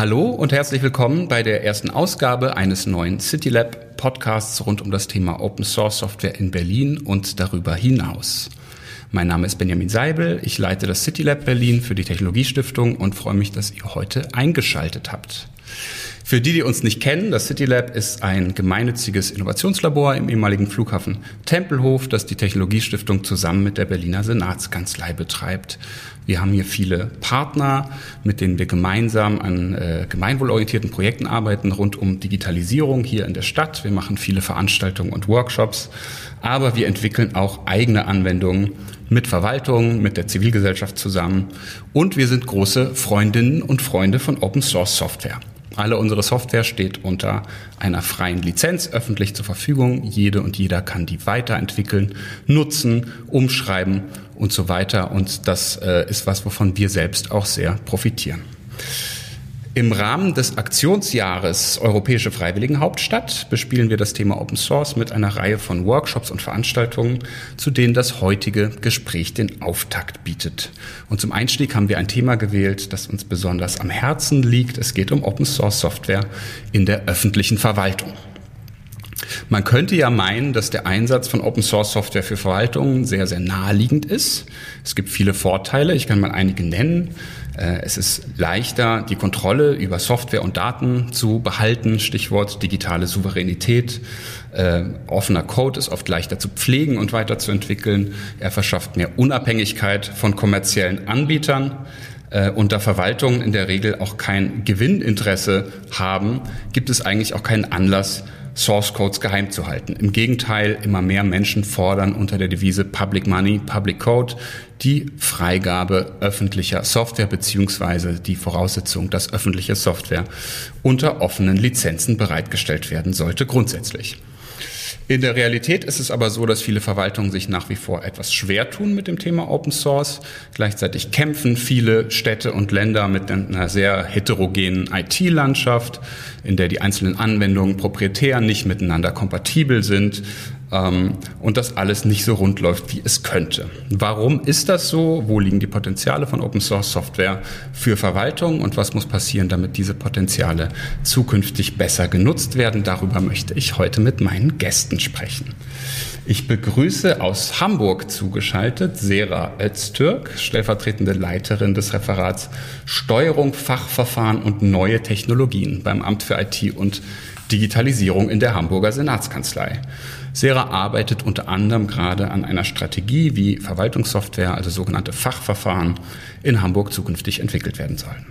Hallo und herzlich willkommen bei der ersten Ausgabe eines neuen CityLab Podcasts rund um das Thema Open Source Software in Berlin und darüber hinaus. Mein Name ist Benjamin Seibel, ich leite das CityLab Berlin für die Technologiestiftung und freue mich, dass ihr heute eingeschaltet habt. Für die, die uns nicht kennen, das CityLab ist ein gemeinnütziges Innovationslabor im ehemaligen Flughafen Tempelhof, das die Technologiestiftung zusammen mit der Berliner Senatskanzlei betreibt. Wir haben hier viele Partner, mit denen wir gemeinsam an äh, gemeinwohlorientierten Projekten arbeiten rund um Digitalisierung hier in der Stadt. Wir machen viele Veranstaltungen und Workshops, aber wir entwickeln auch eigene Anwendungen mit Verwaltung, mit der Zivilgesellschaft zusammen und wir sind große Freundinnen und Freunde von Open Source Software. Alle unsere Software steht unter einer freien Lizenz öffentlich zur Verfügung. Jede und jeder kann die weiterentwickeln, nutzen, umschreiben und so weiter. Und das äh, ist was, wovon wir selbst auch sehr profitieren. Im Rahmen des Aktionsjahres Europäische Freiwilligenhauptstadt bespielen wir das Thema Open Source mit einer Reihe von Workshops und Veranstaltungen, zu denen das heutige Gespräch den Auftakt bietet. Und zum Einstieg haben wir ein Thema gewählt, das uns besonders am Herzen liegt. Es geht um Open Source Software in der öffentlichen Verwaltung. Man könnte ja meinen, dass der Einsatz von Open Source Software für Verwaltungen sehr, sehr naheliegend ist. Es gibt viele Vorteile. Ich kann mal einige nennen. Äh, es ist leichter, die Kontrolle über Software und Daten zu behalten. Stichwort digitale Souveränität. Äh, offener Code ist oft leichter zu pflegen und weiterzuentwickeln. Er verschafft mehr Unabhängigkeit von kommerziellen Anbietern. Äh, und da Verwaltungen in der Regel auch kein Gewinninteresse haben, gibt es eigentlich auch keinen Anlass, Source Codes geheim zu halten. Im Gegenteil, immer mehr Menschen fordern unter der Devise Public Money, Public Code die Freigabe öffentlicher Software beziehungsweise die Voraussetzung, dass öffentliche Software unter offenen Lizenzen bereitgestellt werden sollte, grundsätzlich. In der Realität ist es aber so, dass viele Verwaltungen sich nach wie vor etwas schwer tun mit dem Thema Open Source. Gleichzeitig kämpfen viele Städte und Länder mit einer sehr heterogenen IT-Landschaft, in der die einzelnen Anwendungen proprietär nicht miteinander kompatibel sind ähm, und das alles nicht so rund läuft, wie es könnte. Warum ist das so? Wo liegen die Potenziale von Open Source Software für Verwaltung und was muss passieren, damit diese Potenziale zukünftig besser genutzt werden? Darüber möchte ich heute mit meinen Gästen sprechen. Ich begrüße aus Hamburg zugeschaltet Sera Öztürk, stellvertretende Leiterin des Referats Steuerung, Fachverfahren und neue Technologien beim Amt für IT und Digitalisierung in der Hamburger Senatskanzlei. Sera arbeitet unter anderem gerade an einer Strategie, wie Verwaltungssoftware, also sogenannte Fachverfahren, in Hamburg zukünftig entwickelt werden sollen.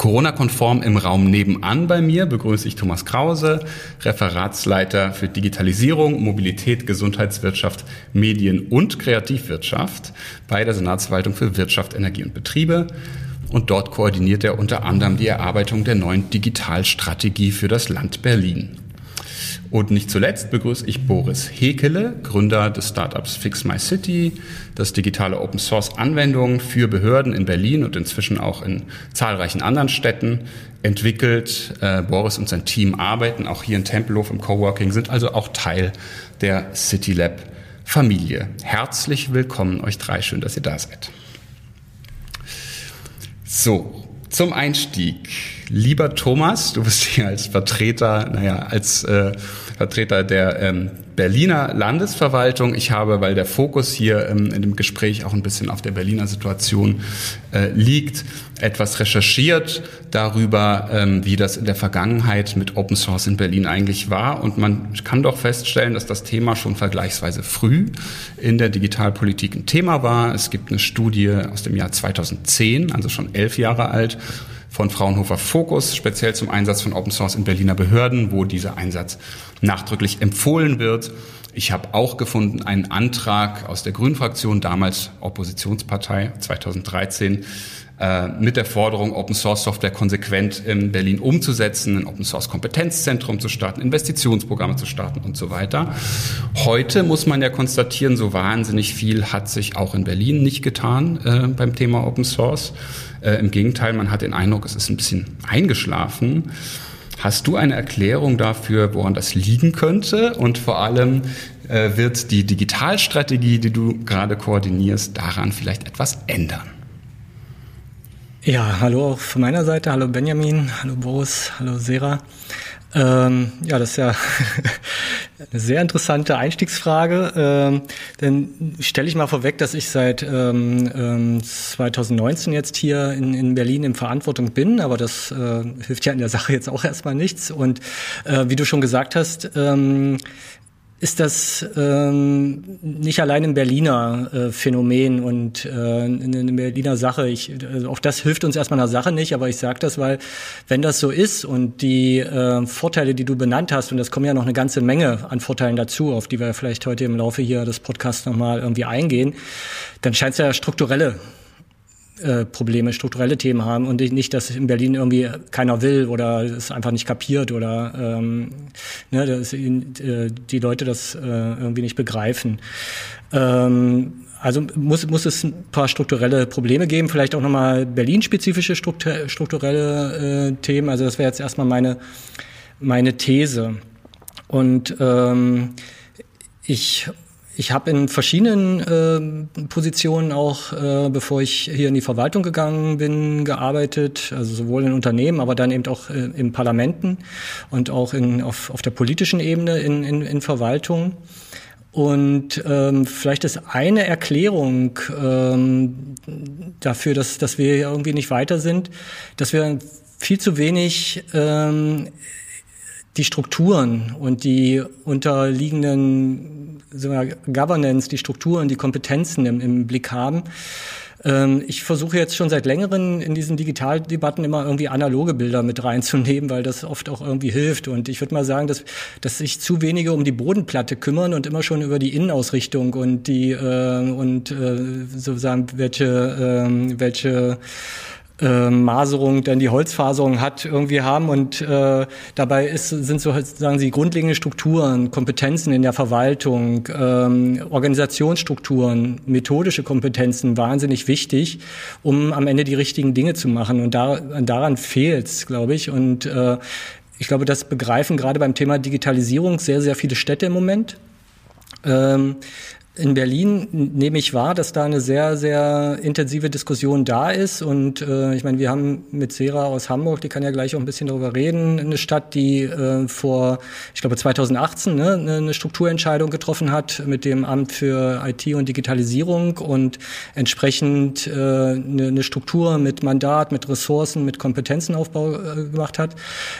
Corona-konform im Raum nebenan bei mir begrüße ich Thomas Krause, Referatsleiter für Digitalisierung, Mobilität, Gesundheitswirtschaft, Medien und Kreativwirtschaft bei der Senatsverwaltung für Wirtschaft, Energie und Betriebe. Und dort koordiniert er unter anderem die Erarbeitung der neuen Digitalstrategie für das Land Berlin. Und nicht zuletzt begrüße ich Boris Hekele, Gründer des Startups Fix My City, das digitale Open Source Anwendungen für Behörden in Berlin und inzwischen auch in zahlreichen anderen Städten entwickelt. Äh, Boris und sein Team arbeiten auch hier in Tempelhof im Coworking, sind also auch Teil der CityLab Familie. Herzlich willkommen euch drei, schön, dass ihr da seid. So, zum Einstieg. Lieber Thomas, du bist hier als Vertreter, naja, als äh, Vertreter der ähm, Berliner Landesverwaltung. Ich habe, weil der Fokus hier ähm, in dem Gespräch auch ein bisschen auf der Berliner Situation äh, liegt, etwas recherchiert darüber, ähm, wie das in der Vergangenheit mit Open Source in Berlin eigentlich war. Und man kann doch feststellen, dass das Thema schon vergleichsweise früh in der Digitalpolitik ein Thema war. Es gibt eine Studie aus dem Jahr 2010, also schon elf Jahre alt, von Fraunhofer Fokus, speziell zum Einsatz von Open Source in Berliner Behörden, wo dieser Einsatz nachdrücklich empfohlen wird. Ich habe auch gefunden einen Antrag aus der Grünen-Fraktion, damals Oppositionspartei 2013, äh, mit der Forderung, Open Source Software konsequent in Berlin umzusetzen, ein Open Source Kompetenzzentrum zu starten, Investitionsprogramme zu starten und so weiter. Heute muss man ja konstatieren, so wahnsinnig viel hat sich auch in Berlin nicht getan äh, beim Thema Open Source. Äh, Im Gegenteil, man hat den Eindruck, es ist ein bisschen eingeschlafen. Hast du eine Erklärung dafür, woran das liegen könnte? Und vor allem äh, wird die Digitalstrategie, die du gerade koordinierst, daran vielleicht etwas ändern? Ja, hallo auch von meiner Seite. Hallo Benjamin, hallo Boris, hallo Sera. Ähm, ja, das ist ja eine sehr interessante Einstiegsfrage. Ähm, dann stelle ich mal vorweg, dass ich seit ähm, 2019 ähm, jetzt hier in, in Berlin in Verantwortung bin, aber das äh, hilft ja in der Sache jetzt auch erstmal nichts. Und äh, wie du schon gesagt hast, ähm, ist das ähm, nicht allein ein Berliner äh, Phänomen und äh, eine Berliner Sache. Ich, also auch das hilft uns erstmal einer Sache nicht, aber ich sage das, weil wenn das so ist und die äh, Vorteile, die du benannt hast, und das kommen ja noch eine ganze Menge an Vorteilen dazu, auf die wir vielleicht heute im Laufe hier des Podcasts nochmal irgendwie eingehen, dann scheint es ja strukturelle äh, Probleme, strukturelle Themen haben und nicht, dass in Berlin irgendwie keiner will oder es einfach nicht kapiert oder ähm, ne, dass äh, die Leute das äh, irgendwie nicht begreifen. Ähm, also muss, muss es ein paar strukturelle Probleme geben, vielleicht auch nochmal Berlin-spezifische strukturelle äh, Themen. Also das wäre jetzt erstmal meine, meine These. Und ähm, ich ich habe in verschiedenen äh, Positionen auch, äh, bevor ich hier in die Verwaltung gegangen bin, gearbeitet, also sowohl in Unternehmen, aber dann eben auch äh, in Parlamenten und auch in, auf, auf der politischen Ebene in, in, in Verwaltung. Und ähm, vielleicht ist eine Erklärung ähm, dafür, dass, dass wir irgendwie nicht weiter sind, dass wir viel zu wenig ähm, die Strukturen und die unterliegenden wir, Governance, die Strukturen, die Kompetenzen im, im Blick haben. Ähm, ich versuche jetzt schon seit längerem in diesen Digitaldebatten immer irgendwie analoge Bilder mit reinzunehmen, weil das oft auch irgendwie hilft. Und ich würde mal sagen, dass, dass sich zu wenige um die Bodenplatte kümmern und immer schon über die Innenausrichtung und die äh, und äh, sozusagen welche äh, welche äh, Maserung dann die Holzfaserung hat, irgendwie haben. Und äh, dabei ist, sind so sagen Sie grundlegende Strukturen, Kompetenzen in der Verwaltung, ähm, Organisationsstrukturen, methodische Kompetenzen wahnsinnig wichtig, um am Ende die richtigen Dinge zu machen. Und da, daran fehlt es, glaube ich. Und äh, ich glaube, das begreifen gerade beim Thema Digitalisierung sehr, sehr viele Städte im Moment. Ähm, in Berlin nehme ich wahr, dass da eine sehr, sehr intensive Diskussion da ist. Und äh, ich meine, wir haben mit Sera aus Hamburg, die kann ja gleich auch ein bisschen darüber reden, eine Stadt, die äh, vor, ich glaube 2018 ne, eine Strukturentscheidung getroffen hat mit dem Amt für IT und Digitalisierung und entsprechend äh, eine, eine Struktur mit Mandat, mit Ressourcen, mit Kompetenzenaufbau äh, gemacht hat.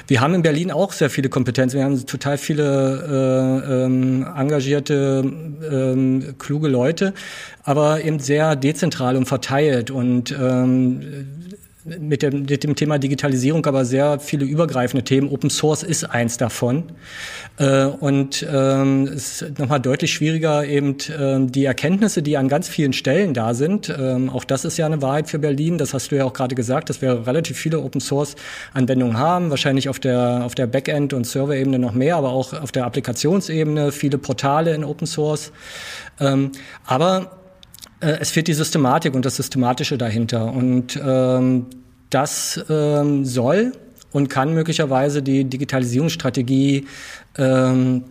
Wir haben in Berlin auch sehr viele Kompetenzen. Wir haben total viele äh, ähm, engagierte ähm, kluge Leute, aber eben sehr dezentral und verteilt. Und ähm, mit dem, mit dem Thema Digitalisierung aber sehr viele übergreifende Themen. Open Source ist eins davon. Äh, und ähm, ist nochmal deutlich schwieriger, eben ähm, die Erkenntnisse, die an ganz vielen Stellen da sind. Ähm, auch das ist ja eine Wahrheit für Berlin. Das hast du ja auch gerade gesagt, dass wir relativ viele Open Source Anwendungen haben. Wahrscheinlich auf der, auf der Backend- und Server-Ebene noch mehr, aber auch auf der Applikationsebene viele Portale in Open Source. Ähm, aber äh, es fehlt die Systematik und das Systematische dahinter. Und ähm, das ähm, soll und kann möglicherweise die Digitalisierungsstrategie ähm,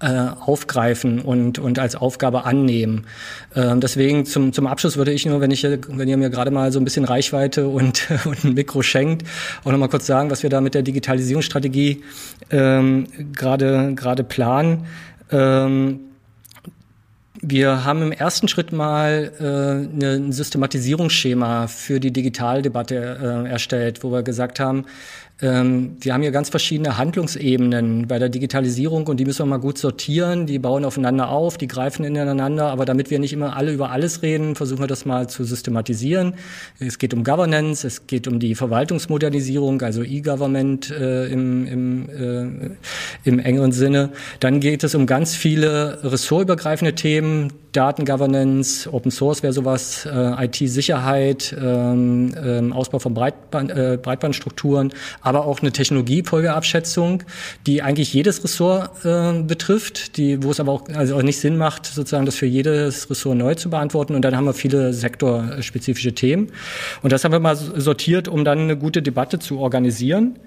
äh, aufgreifen und, und als Aufgabe annehmen. Ähm, deswegen zum, zum Abschluss würde ich nur, wenn ich wenn ihr mir gerade mal so ein bisschen Reichweite und, und ein Mikro schenkt, auch noch mal kurz sagen, was wir da mit der Digitalisierungsstrategie ähm, gerade gerade planen. Ähm, wir haben im ersten Schritt mal äh, ne, ein Systematisierungsschema für die Digitaldebatte äh, erstellt, wo wir gesagt haben, ähm, wir haben hier ganz verschiedene Handlungsebenen bei der Digitalisierung und die müssen wir mal gut sortieren. Die bauen aufeinander auf, die greifen ineinander. Aber damit wir nicht immer alle über alles reden, versuchen wir das mal zu systematisieren. Es geht um Governance, es geht um die Verwaltungsmodernisierung, also E-Government äh, im, im, äh, im engeren Sinne. Dann geht es um ganz viele ressortübergreifende Themen, Datengovernance, Open Source wäre sowas, äh, IT-Sicherheit, ähm, ähm, Ausbau von Breitband, äh, Breitbandstrukturen, aber auch eine Technologiefolgeabschätzung, die eigentlich jedes Ressort äh, betrifft, die, wo es aber auch, also auch nicht Sinn macht, sozusagen das für jedes Ressort neu zu beantworten. Und dann haben wir viele sektorspezifische Themen. Und das haben wir mal sortiert, um dann eine gute Debatte zu organisieren.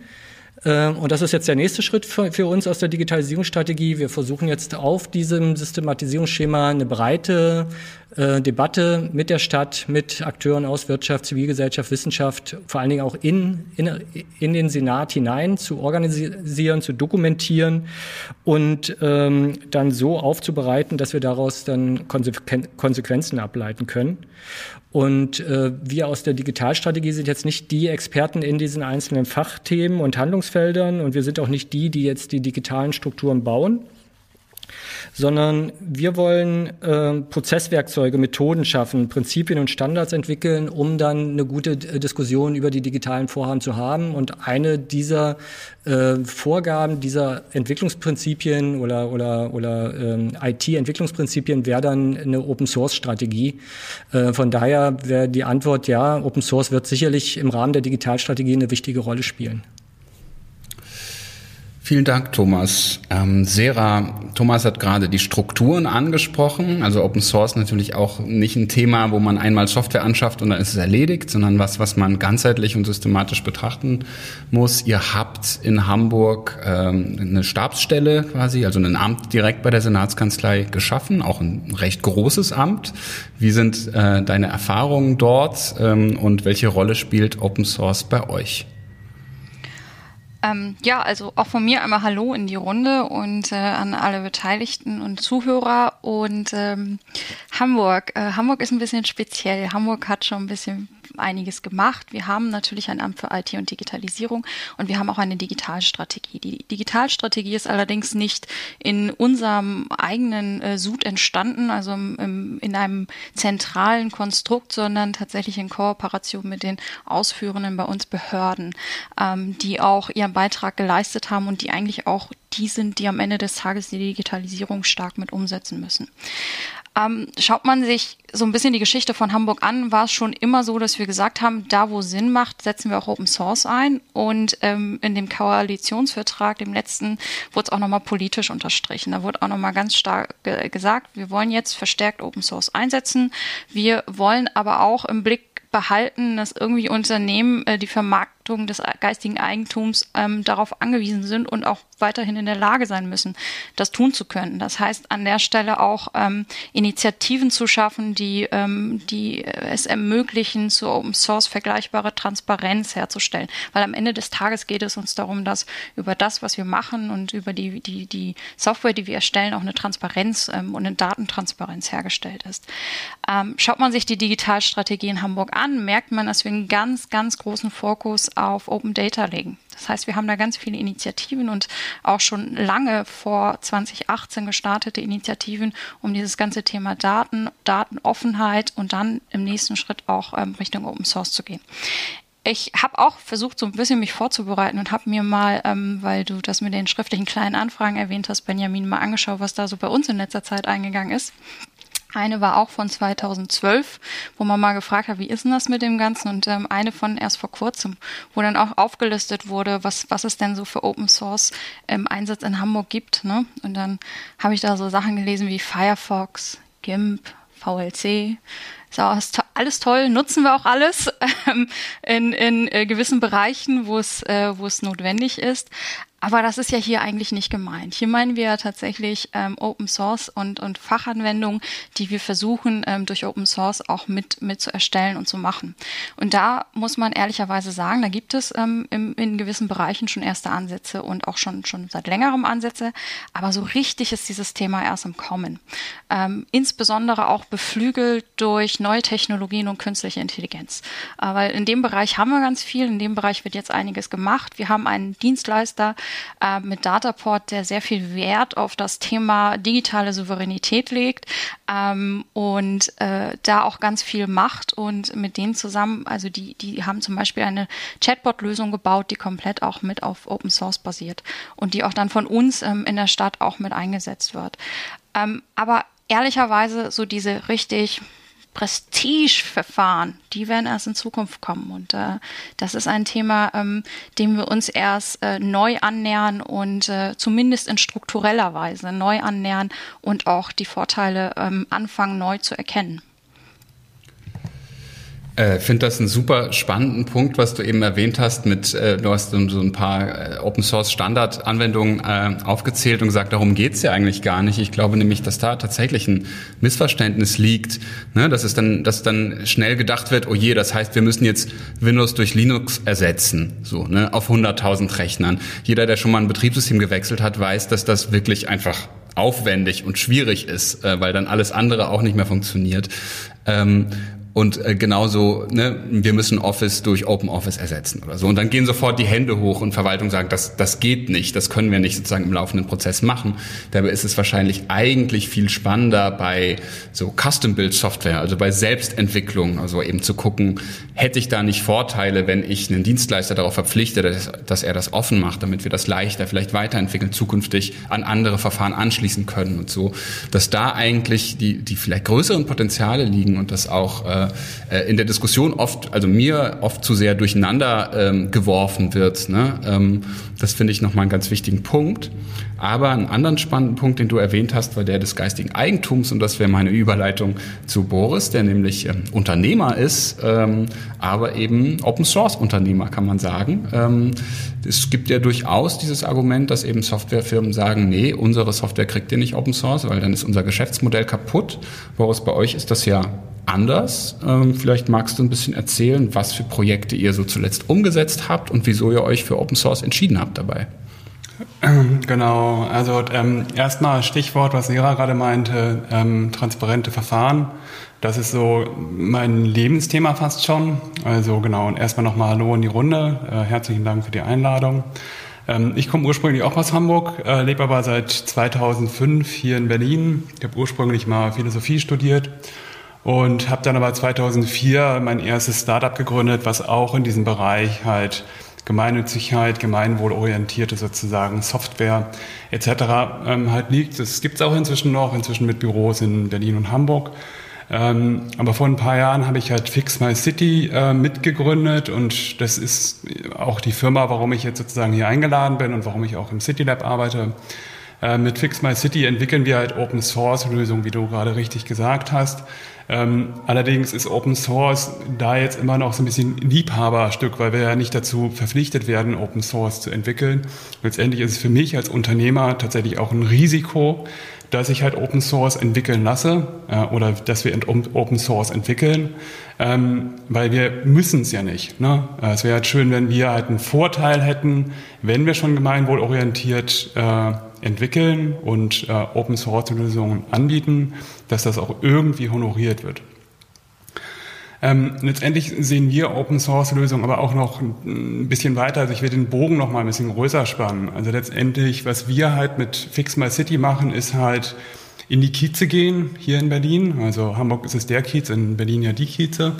Ähm, und das ist jetzt der nächste Schritt für, uns aus der Digitalisierungsstrategie. Wir versuchen jetzt auf diesem Systematisierungsschema eine breite äh, Debatte mit der Stadt, mit Akteuren aus Wirtschaft, Zivilgesellschaft, Wissenschaft, vor allen Dingen auch in, in, in den Senat hinein zu organisieren, zu dokumentieren und ähm, dann so aufzubereiten, dass wir daraus dann Konsequenzen ableiten können. Und äh, wir aus der Digitalstrategie sind jetzt nicht die Experten in diesen einzelnen Fachthemen und Handlungsfeldern. Und wir sind auch nicht die, die jetzt die digitalen Strukturen bauen sondern wir wollen äh, Prozesswerkzeuge, Methoden schaffen, Prinzipien und Standards entwickeln, um dann eine gute Diskussion über die digitalen Vorhaben zu haben. Und eine dieser äh, Vorgaben, dieser Entwicklungsprinzipien oder, oder, oder ähm, IT-Entwicklungsprinzipien wäre dann eine Open-Source-Strategie. Äh, von daher wäre die Antwort ja, Open Source wird sicherlich im Rahmen der Digitalstrategie eine wichtige Rolle spielen. Vielen Dank, Thomas. Ähm, Sera, Thomas hat gerade die Strukturen angesprochen. Also Open Source natürlich auch nicht ein Thema, wo man einmal Software anschafft und dann ist es erledigt, sondern was, was man ganzheitlich und systematisch betrachten muss. Ihr habt in Hamburg ähm, eine Stabsstelle quasi, also ein Amt direkt bei der Senatskanzlei geschaffen, auch ein recht großes Amt. Wie sind äh, deine Erfahrungen dort ähm, und welche Rolle spielt Open Source bei euch? Ähm, ja, also auch von mir einmal Hallo in die Runde und äh, an alle Beteiligten und Zuhörer. Und ähm, Hamburg. Äh, Hamburg ist ein bisschen speziell. Hamburg hat schon ein bisschen einiges gemacht. Wir haben natürlich ein Amt für IT und Digitalisierung und wir haben auch eine Digitalstrategie. Die Digitalstrategie ist allerdings nicht in unserem eigenen äh, Sud entstanden, also im, in einem zentralen Konstrukt, sondern tatsächlich in Kooperation mit den ausführenden bei uns Behörden, ähm, die auch ihren Beitrag geleistet haben und die eigentlich auch die sind, die am Ende des Tages die Digitalisierung stark mit umsetzen müssen. Ähm, schaut man sich so ein bisschen die Geschichte von Hamburg an, war es schon immer so, dass wir gesagt haben, da wo Sinn macht, setzen wir auch Open Source ein. Und ähm, in dem Koalitionsvertrag, dem letzten, wurde es auch nochmal politisch unterstrichen. Da wurde auch nochmal ganz stark ge gesagt, wir wollen jetzt verstärkt Open Source einsetzen. Wir wollen aber auch im Blick behalten, dass irgendwie Unternehmen äh, die Vermarktung des geistigen Eigentums ähm, darauf angewiesen sind und auch weiterhin in der Lage sein müssen, das tun zu können. Das heißt, an der Stelle auch ähm, Initiativen zu schaffen, die, ähm, die es ermöglichen, zur Open Source vergleichbare Transparenz herzustellen. Weil am Ende des Tages geht es uns darum, dass über das, was wir machen und über die, die, die Software, die wir erstellen, auch eine Transparenz ähm, und eine Datentransparenz hergestellt ist. Ähm, schaut man sich die Digitalstrategie in Hamburg an, merkt man, dass wir einen ganz, ganz großen Fokus auf Open Data legen. Das heißt, wir haben da ganz viele Initiativen und auch schon lange vor 2018 gestartete Initiativen, um dieses ganze Thema Daten, Datenoffenheit und dann im nächsten Schritt auch ähm, Richtung Open Source zu gehen ich habe auch versucht, so ein bisschen mich vorzubereiten und habe mir mal, ähm, weil du das mit den schriftlichen kleinen Anfragen erwähnt hast, Benjamin, mal angeschaut, was da so bei uns in letzter Zeit eingegangen ist. Eine war auch von 2012, wo man mal gefragt hat, wie ist denn das mit dem Ganzen? Und ähm, eine von erst vor kurzem, wo dann auch aufgelistet wurde, was, was es denn so für Open Source im Einsatz in Hamburg gibt. Ne? Und dann habe ich da so Sachen gelesen wie Firefox, GIMP, VLC. Ist alles toll, nutzen wir auch alles ähm, in, in äh, gewissen Bereichen, wo es, äh, wo es notwendig ist. Aber das ist ja hier eigentlich nicht gemeint. Hier meinen wir ja tatsächlich ähm, Open Source und, und Fachanwendungen, die wir versuchen, ähm, durch Open Source auch mit, mit zu erstellen und zu machen. Und da muss man ehrlicherweise sagen, da gibt es ähm, im, in gewissen Bereichen schon erste Ansätze und auch schon, schon seit längerem Ansätze. Aber so richtig ist dieses Thema erst im Kommen. Ähm, insbesondere auch beflügelt durch neue Technologien und künstliche Intelligenz. Äh, weil in dem Bereich haben wir ganz viel. In dem Bereich wird jetzt einiges gemacht. Wir haben einen Dienstleister, äh, mit Dataport, der sehr viel Wert auf das Thema digitale Souveränität legt ähm, und äh, da auch ganz viel macht und mit denen zusammen, also die, die haben zum Beispiel eine Chatbot-Lösung gebaut, die komplett auch mit auf Open Source basiert und die auch dann von uns ähm, in der Stadt auch mit eingesetzt wird. Ähm, aber ehrlicherweise so diese richtig Prestigeverfahren, die werden erst in Zukunft kommen. Und äh, das ist ein Thema, ähm, dem wir uns erst äh, neu annähern und äh, zumindest in struktureller Weise neu annähern und auch die Vorteile ähm, anfangen neu zu erkennen. Äh, finde das einen super spannenden Punkt, was du eben erwähnt hast mit, äh, du hast so ein paar äh, Open Source Standard Anwendungen äh, aufgezählt und gesagt, darum geht's ja eigentlich gar nicht. Ich glaube nämlich, dass da tatsächlich ein Missverständnis liegt, ne? dass es dann, dass dann schnell gedacht wird, oh je, das heißt, wir müssen jetzt Windows durch Linux ersetzen, so, ne, auf 100.000 Rechnern. Jeder, der schon mal ein Betriebssystem gewechselt hat, weiß, dass das wirklich einfach aufwendig und schwierig ist, äh, weil dann alles andere auch nicht mehr funktioniert. Und äh, genauso, ne, wir müssen Office durch Open Office ersetzen oder so. Und dann gehen sofort die Hände hoch und Verwaltung sagt, das, das geht nicht, das können wir nicht sozusagen im laufenden Prozess machen. Dabei ist es wahrscheinlich eigentlich viel spannender bei so Custom-Build-Software, also bei Selbstentwicklung, also eben zu gucken, hätte ich da nicht Vorteile, wenn ich einen Dienstleister darauf verpflichte, dass, dass er das offen macht, damit wir das leichter vielleicht weiterentwickeln, zukünftig an andere Verfahren anschließen können und so, dass da eigentlich die, die vielleicht größeren Potenziale liegen und das auch äh, in der Diskussion oft, also mir oft zu sehr durcheinander ähm, geworfen wird. Ne? Ähm, das finde ich nochmal einen ganz wichtigen Punkt. Aber einen anderen spannenden Punkt, den du erwähnt hast, war der des geistigen Eigentums und das wäre meine Überleitung zu Boris, der nämlich ähm, Unternehmer ist, ähm, aber eben Open Source Unternehmer, kann man sagen. Ähm, es gibt ja durchaus dieses Argument, dass eben Softwarefirmen sagen, nee, unsere Software kriegt ihr nicht Open Source, weil dann ist unser Geschäftsmodell kaputt. Boris, bei euch ist das ja anders. Ähm, vielleicht magst du ein bisschen erzählen, was für Projekte ihr so zuletzt umgesetzt habt und wieso ihr euch für Open Source entschieden habt dabei. Genau, also ähm, erstmal Stichwort, was Sera gerade meinte, ähm, transparente Verfahren. Das ist so mein Lebensthema fast schon. Also genau, und erstmal nochmal Hallo in die Runde. Äh, herzlichen Dank für die Einladung. Ähm, ich komme ursprünglich auch aus Hamburg, äh, lebe aber seit 2005 hier in Berlin. Ich habe ursprünglich mal Philosophie studiert und habe dann aber 2004 mein erstes Startup gegründet, was auch in diesem Bereich halt Gemeinnützigkeit, gemeinwohlorientierte sozusagen Software etc. Ähm, halt liegt. Das gibt es auch inzwischen noch, inzwischen mit Büros in Berlin und Hamburg. Ähm, aber vor ein paar Jahren habe ich halt Fix My City äh, mitgegründet und das ist auch die Firma, warum ich jetzt sozusagen hier eingeladen bin und warum ich auch im City Lab arbeite. Äh, mit Fix My City entwickeln wir halt Open Source Lösungen, wie du gerade richtig gesagt hast. Ähm, allerdings ist Open Source da jetzt immer noch so ein bisschen Liebhaberstück, weil wir ja nicht dazu verpflichtet werden, Open Source zu entwickeln. Letztendlich ist es für mich als Unternehmer tatsächlich auch ein Risiko, dass ich halt Open Source entwickeln lasse äh, oder dass wir Open Source entwickeln, ähm, weil wir müssen es ja nicht. Ne? Äh, es wäre halt schön, wenn wir halt einen Vorteil hätten, wenn wir schon gemeinwohlorientiert äh, entwickeln und äh, Open Source Lösungen anbieten, dass das auch irgendwie honoriert wird. Ähm, letztendlich sehen wir Open Source Lösungen aber auch noch ein bisschen weiter. Also ich will den Bogen noch mal ein bisschen größer spannen. Also letztendlich, was wir halt mit Fix My City machen, ist halt in die Kieze gehen hier in Berlin. Also Hamburg ist es der Kiez, in Berlin ja die Kieze.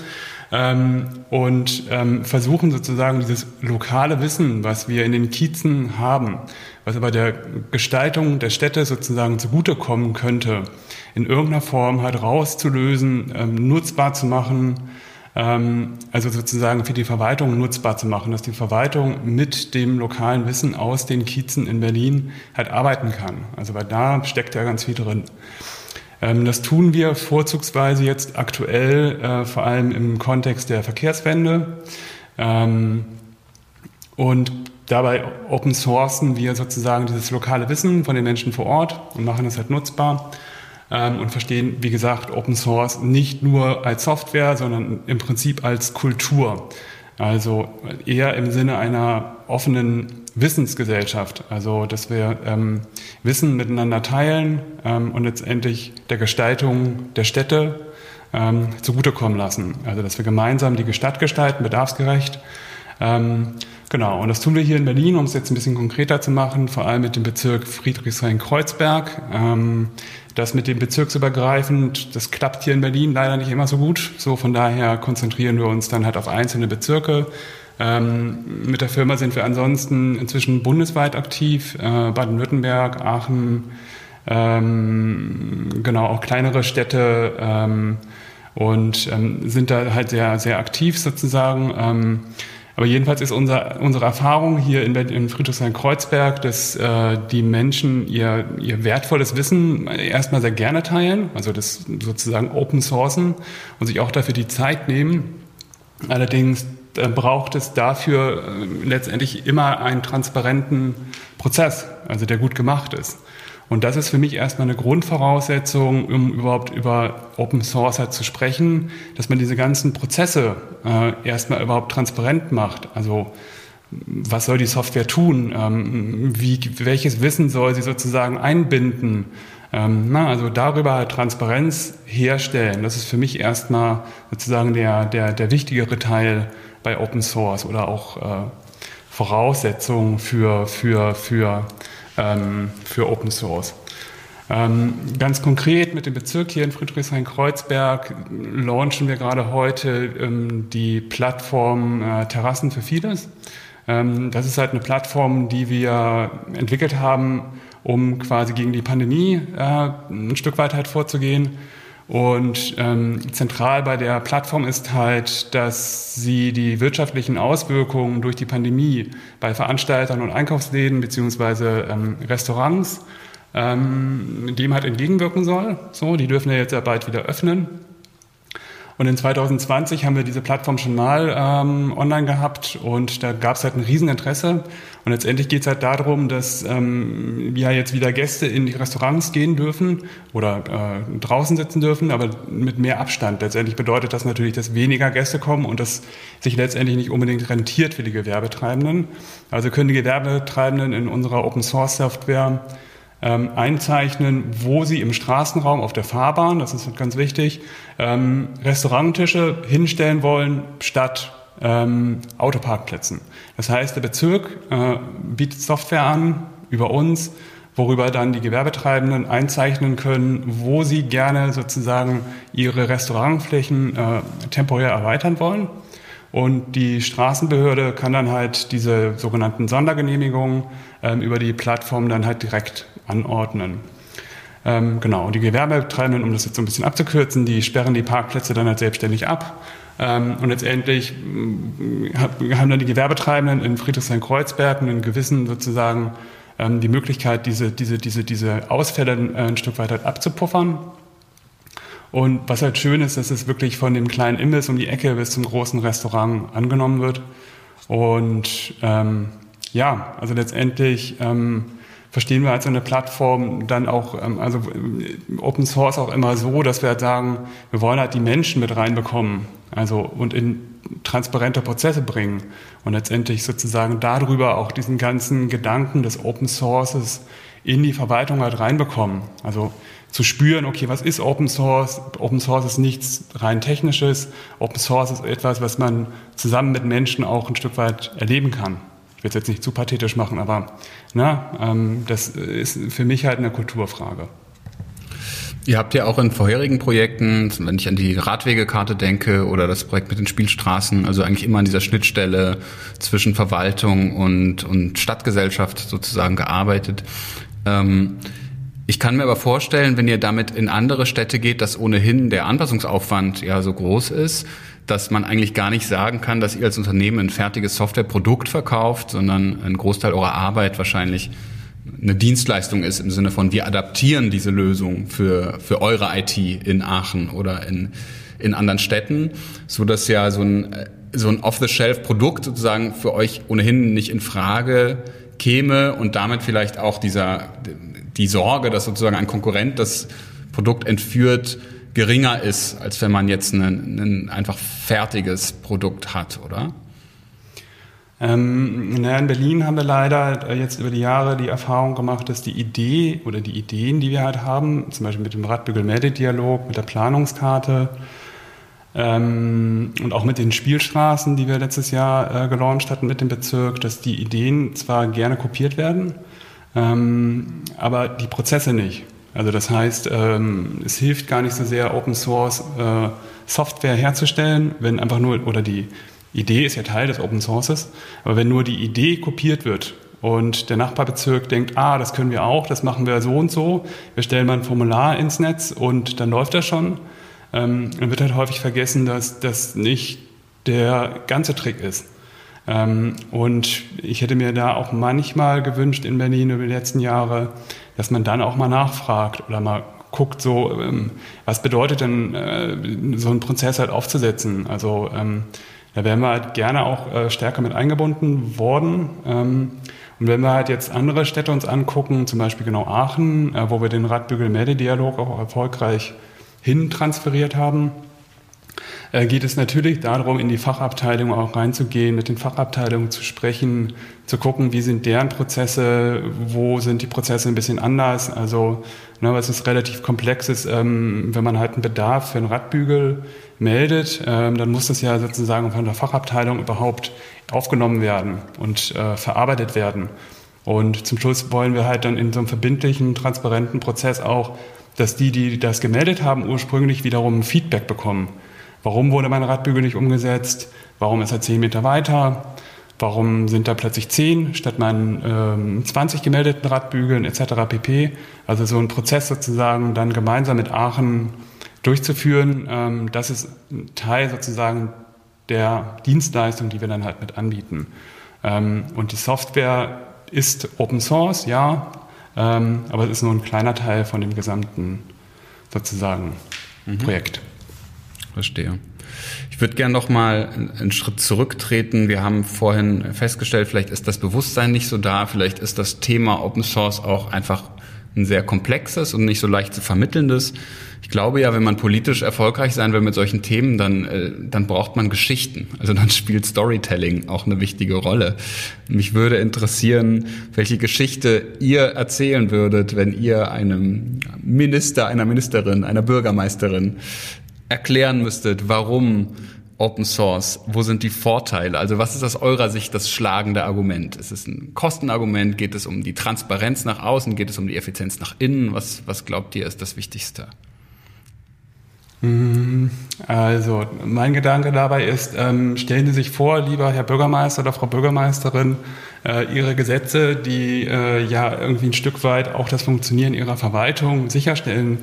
Ähm, und ähm, versuchen sozusagen dieses lokale Wissen, was wir in den Kiezen haben, was aber der Gestaltung der Städte sozusagen zugutekommen könnte, in irgendeiner Form halt rauszulösen, ähm, nutzbar zu machen, ähm, also sozusagen für die Verwaltung nutzbar zu machen, dass die Verwaltung mit dem lokalen Wissen aus den Kiezen in Berlin halt arbeiten kann. Also weil da steckt ja ganz viel drin. Ähm, das tun wir vorzugsweise jetzt aktuell äh, vor allem im Kontext der Verkehrswende. Ähm, und dabei open sourcen wir sozusagen dieses lokale Wissen von den Menschen vor Ort und machen es halt nutzbar ähm, und verstehen, wie gesagt, Open Source nicht nur als Software, sondern im Prinzip als Kultur. Also eher im Sinne einer offenen Wissensgesellschaft. Also dass wir ähm, Wissen miteinander teilen ähm, und letztendlich der Gestaltung der Städte ähm, zugutekommen lassen. Also dass wir gemeinsam die Stadt gestalten, bedarfsgerecht. Ähm, genau, und das tun wir hier in Berlin, um es jetzt ein bisschen konkreter zu machen, vor allem mit dem Bezirk Friedrichshain-Kreuzberg. Ähm, das mit dem bezirksübergreifend, das klappt hier in Berlin leider nicht immer so gut. So von daher konzentrieren wir uns dann halt auf einzelne Bezirke. Ähm, mit der Firma sind wir ansonsten inzwischen bundesweit aktiv, äh, Baden-Württemberg, Aachen, ähm, genau auch kleinere Städte und sind da halt sehr sehr aktiv sozusagen. Aber jedenfalls ist unser, unsere Erfahrung hier in, in Friedrichshain-Kreuzberg, dass äh, die Menschen ihr, ihr wertvolles Wissen erstmal sehr gerne teilen, also das sozusagen Open Sourcen und sich auch dafür die Zeit nehmen, Allerdings äh, braucht es dafür äh, letztendlich immer einen transparenten Prozess, also der gut gemacht ist. Und das ist für mich erstmal eine Grundvoraussetzung, um überhaupt über Open Source halt zu sprechen, dass man diese ganzen Prozesse äh, erstmal überhaupt transparent macht. Also was soll die Software tun? Ähm, wie, welches Wissen soll sie sozusagen einbinden? Ähm, na, also darüber halt Transparenz herstellen. Das ist für mich erstmal sozusagen der, der, der wichtigere Teil bei Open Source oder auch äh, Voraussetzung für, für, für ähm, für Open Source. Ähm, ganz konkret mit dem Bezirk hier in Friedrichshain-Kreuzberg launchen wir gerade heute ähm, die Plattform äh, Terrassen für Vieles. Ähm, das ist halt eine Plattform, die wir entwickelt haben, um quasi gegen die Pandemie äh, ein Stück weit halt vorzugehen. Und ähm, zentral bei der Plattform ist halt, dass sie die wirtschaftlichen Auswirkungen durch die Pandemie bei Veranstaltern und Einkaufsläden beziehungsweise ähm, Restaurants ähm, dem halt entgegenwirken soll. So, die dürfen ja jetzt ja bald wieder öffnen. Und in 2020 haben wir diese Plattform schon mal ähm, online gehabt und da gab es halt ein Rieseninteresse. Und letztendlich geht es halt darum, dass ähm, ja jetzt wieder Gäste in die Restaurants gehen dürfen oder äh, draußen sitzen dürfen, aber mit mehr Abstand. Letztendlich bedeutet das natürlich, dass weniger Gäste kommen und das sich letztendlich nicht unbedingt rentiert für die Gewerbetreibenden. Also können die Gewerbetreibenden in unserer Open Source Software ähm, einzeichnen, wo sie im Straßenraum auf der Fahrbahn, das ist ganz wichtig, ähm, Restauranttische hinstellen wollen statt ähm, Autoparkplätzen. Das heißt, der Bezirk äh, bietet Software an über uns, worüber dann die Gewerbetreibenden einzeichnen können, wo sie gerne sozusagen ihre Restaurantflächen äh, temporär erweitern wollen. Und die Straßenbehörde kann dann halt diese sogenannten Sondergenehmigungen über die Plattform dann halt direkt anordnen. Ähm, genau, und die Gewerbetreibenden, um das jetzt so ein bisschen abzukürzen, die sperren die Parkplätze dann halt selbstständig ab. Ähm, und letztendlich äh, haben dann die Gewerbetreibenden in Friedrichshain-Kreuzberg einen gewissen sozusagen ähm, die Möglichkeit, diese, diese, diese, diese Ausfälle äh, ein Stück weit halt abzupuffern. Und was halt schön ist, dass es wirklich von dem kleinen Imbiss um die Ecke bis zum großen Restaurant angenommen wird. Und ähm, ja, also letztendlich ähm, verstehen wir als eine Plattform dann auch, ähm, also äh, Open Source auch immer so, dass wir halt sagen, wir wollen halt die Menschen mit reinbekommen, also und in transparente Prozesse bringen und letztendlich sozusagen darüber auch diesen ganzen Gedanken des Open Sources in die Verwaltung halt reinbekommen. Also zu spüren, okay, was ist Open Source? Open Source ist nichts rein technisches. Open Source ist etwas, was man zusammen mit Menschen auch ein Stück weit erleben kann ich will es jetzt nicht zu pathetisch machen, aber na, ähm, das ist für mich halt eine Kulturfrage. Ihr habt ja auch in vorherigen Projekten, wenn ich an die Radwegekarte denke oder das Projekt mit den Spielstraßen, also eigentlich immer an dieser Schnittstelle zwischen Verwaltung und, und Stadtgesellschaft sozusagen gearbeitet. Ähm, ich kann mir aber vorstellen, wenn ihr damit in andere Städte geht, dass ohnehin der Anpassungsaufwand ja so groß ist, dass man eigentlich gar nicht sagen kann, dass ihr als Unternehmen ein fertiges Softwareprodukt verkauft, sondern ein Großteil eurer Arbeit wahrscheinlich eine Dienstleistung ist im Sinne von, wir adaptieren diese Lösung für, für eure IT in Aachen oder in, in anderen Städten, so dass ja so ein, so ein Off-the-Shelf-Produkt sozusagen für euch ohnehin nicht in Frage käme und damit vielleicht auch dieser, die Sorge, dass sozusagen ein Konkurrent das Produkt entführt, geringer ist, als wenn man jetzt ein, ein einfach fertiges Produkt hat, oder? Ähm, in Berlin haben wir leider jetzt über die Jahre die Erfahrung gemacht, dass die Idee oder die Ideen, die wir halt haben, zum Beispiel mit dem Radbügel-Melde-Dialog, mit der Planungskarte ähm, und auch mit den Spielstraßen, die wir letztes Jahr äh, gelauncht hatten mit dem Bezirk, dass die Ideen zwar gerne kopiert werden, ähm, aber die Prozesse nicht. Also das heißt, ähm, es hilft gar nicht so sehr, Open Source äh, Software herzustellen, wenn einfach nur, oder die Idee ist ja Teil des Open Sources, aber wenn nur die Idee kopiert wird und der Nachbarbezirk denkt, ah, das können wir auch, das machen wir so und so, wir stellen mal ein Formular ins Netz und dann läuft das schon, ähm, dann wird halt häufig vergessen, dass das nicht der ganze Trick ist. Ähm, und ich hätte mir da auch manchmal gewünscht in Berlin über die letzten Jahre, dass man dann auch mal nachfragt oder mal guckt, so, ähm, was bedeutet denn, äh, so einen Prozess halt aufzusetzen? Also, ähm, Da wären wir halt gerne auch äh, stärker mit eingebunden worden. Ähm, und wenn wir halt jetzt andere Städte uns angucken, zum Beispiel genau Aachen, äh, wo wir den Radbügel-Meldedialog auch erfolgreich hin transferiert haben, geht es natürlich darum, in die Fachabteilung auch reinzugehen, mit den Fachabteilungen zu sprechen, zu gucken, wie sind deren Prozesse, wo sind die Prozesse ein bisschen anders. Also, ne, was ist relativ komplexes, ähm, wenn man halt einen Bedarf für einen Radbügel meldet, ähm, dann muss das ja sozusagen von der Fachabteilung überhaupt aufgenommen werden und äh, verarbeitet werden. Und zum Schluss wollen wir halt dann in so einem verbindlichen, transparenten Prozess auch, dass die, die das gemeldet haben, ursprünglich wiederum Feedback bekommen. Warum wurde mein Radbügel nicht umgesetzt? Warum ist er zehn Meter weiter? Warum sind da plötzlich zehn statt meinen ähm, 20 gemeldeten Radbügeln etc. pp. Also so ein Prozess sozusagen dann gemeinsam mit Aachen durchzuführen, ähm, das ist ein Teil sozusagen der Dienstleistung, die wir dann halt mit anbieten. Ähm, und die Software ist Open Source, ja, ähm, aber es ist nur ein kleiner Teil von dem gesamten sozusagen mhm. Projekt. Verstehe. Ich würde gerne noch mal einen Schritt zurücktreten. Wir haben vorhin festgestellt, vielleicht ist das Bewusstsein nicht so da, vielleicht ist das Thema Open Source auch einfach ein sehr komplexes und nicht so leicht zu vermittelndes. Ich glaube ja, wenn man politisch erfolgreich sein will mit solchen Themen, dann, äh, dann braucht man Geschichten. Also dann spielt Storytelling auch eine wichtige Rolle. Mich würde interessieren, welche Geschichte ihr erzählen würdet, wenn ihr einem Minister, einer Ministerin, einer Bürgermeisterin erklären müsstet, warum Open Source? Wo sind die Vorteile? Also was ist aus eurer Sicht das schlagende Argument? Ist es ein Kostenargument? Geht es um die Transparenz nach außen? Geht es um die Effizienz nach innen? Was, was glaubt ihr ist das Wichtigste? Mhm. Also mein Gedanke dabei ist, ähm, stellen Sie sich vor, lieber Herr Bürgermeister oder Frau Bürgermeisterin, äh, Ihre Gesetze, die äh, ja irgendwie ein Stück weit auch das Funktionieren Ihrer Verwaltung sicherstellen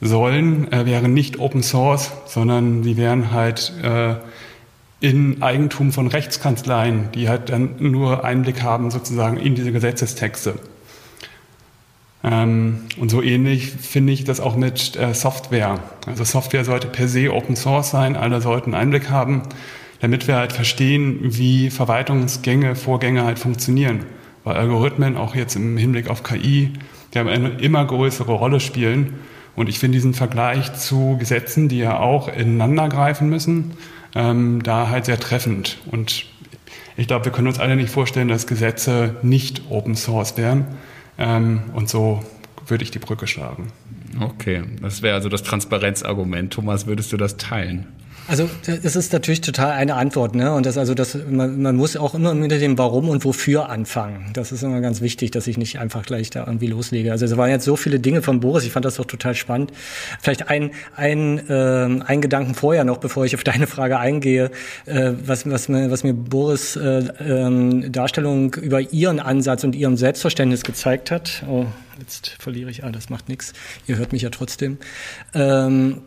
sollen, äh, wären nicht Open Source, sondern sie wären halt äh, in Eigentum von Rechtskanzleien, die halt dann nur Einblick haben sozusagen in diese Gesetzestexte. Ähm, und so ähnlich finde ich das auch mit äh, Software. Also Software sollte per se Open Source sein, alle sollten Einblick haben, damit wir halt verstehen, wie Verwaltungsgänge, Vorgänge halt funktionieren. Weil Algorithmen, auch jetzt im Hinblick auf KI, die haben eine immer größere Rolle spielen und ich finde diesen Vergleich zu Gesetzen, die ja auch ineinander greifen müssen, ähm, da halt sehr treffend. Und ich glaube, wir können uns alle nicht vorstellen, dass Gesetze nicht Open Source wären. Ähm, und so würde ich die Brücke schlagen. Okay, das wäre also das Transparenzargument. Thomas, würdest du das teilen? Also das ist natürlich total eine Antwort, ne? Und das also das man, man muss auch immer mit dem Warum und Wofür anfangen. Das ist immer ganz wichtig, dass ich nicht einfach gleich da irgendwie loslege. Also es waren jetzt so viele Dinge von Boris. Ich fand das doch total spannend. Vielleicht ein ein äh, ein Gedanken vorher noch, bevor ich auf deine Frage eingehe, äh, was was was mir Boris äh, äh, Darstellung über ihren Ansatz und ihrem Selbstverständnis gezeigt hat. Oh, jetzt verliere ich. Ah, das macht nichts. Ihr hört mich ja trotzdem. Ähm,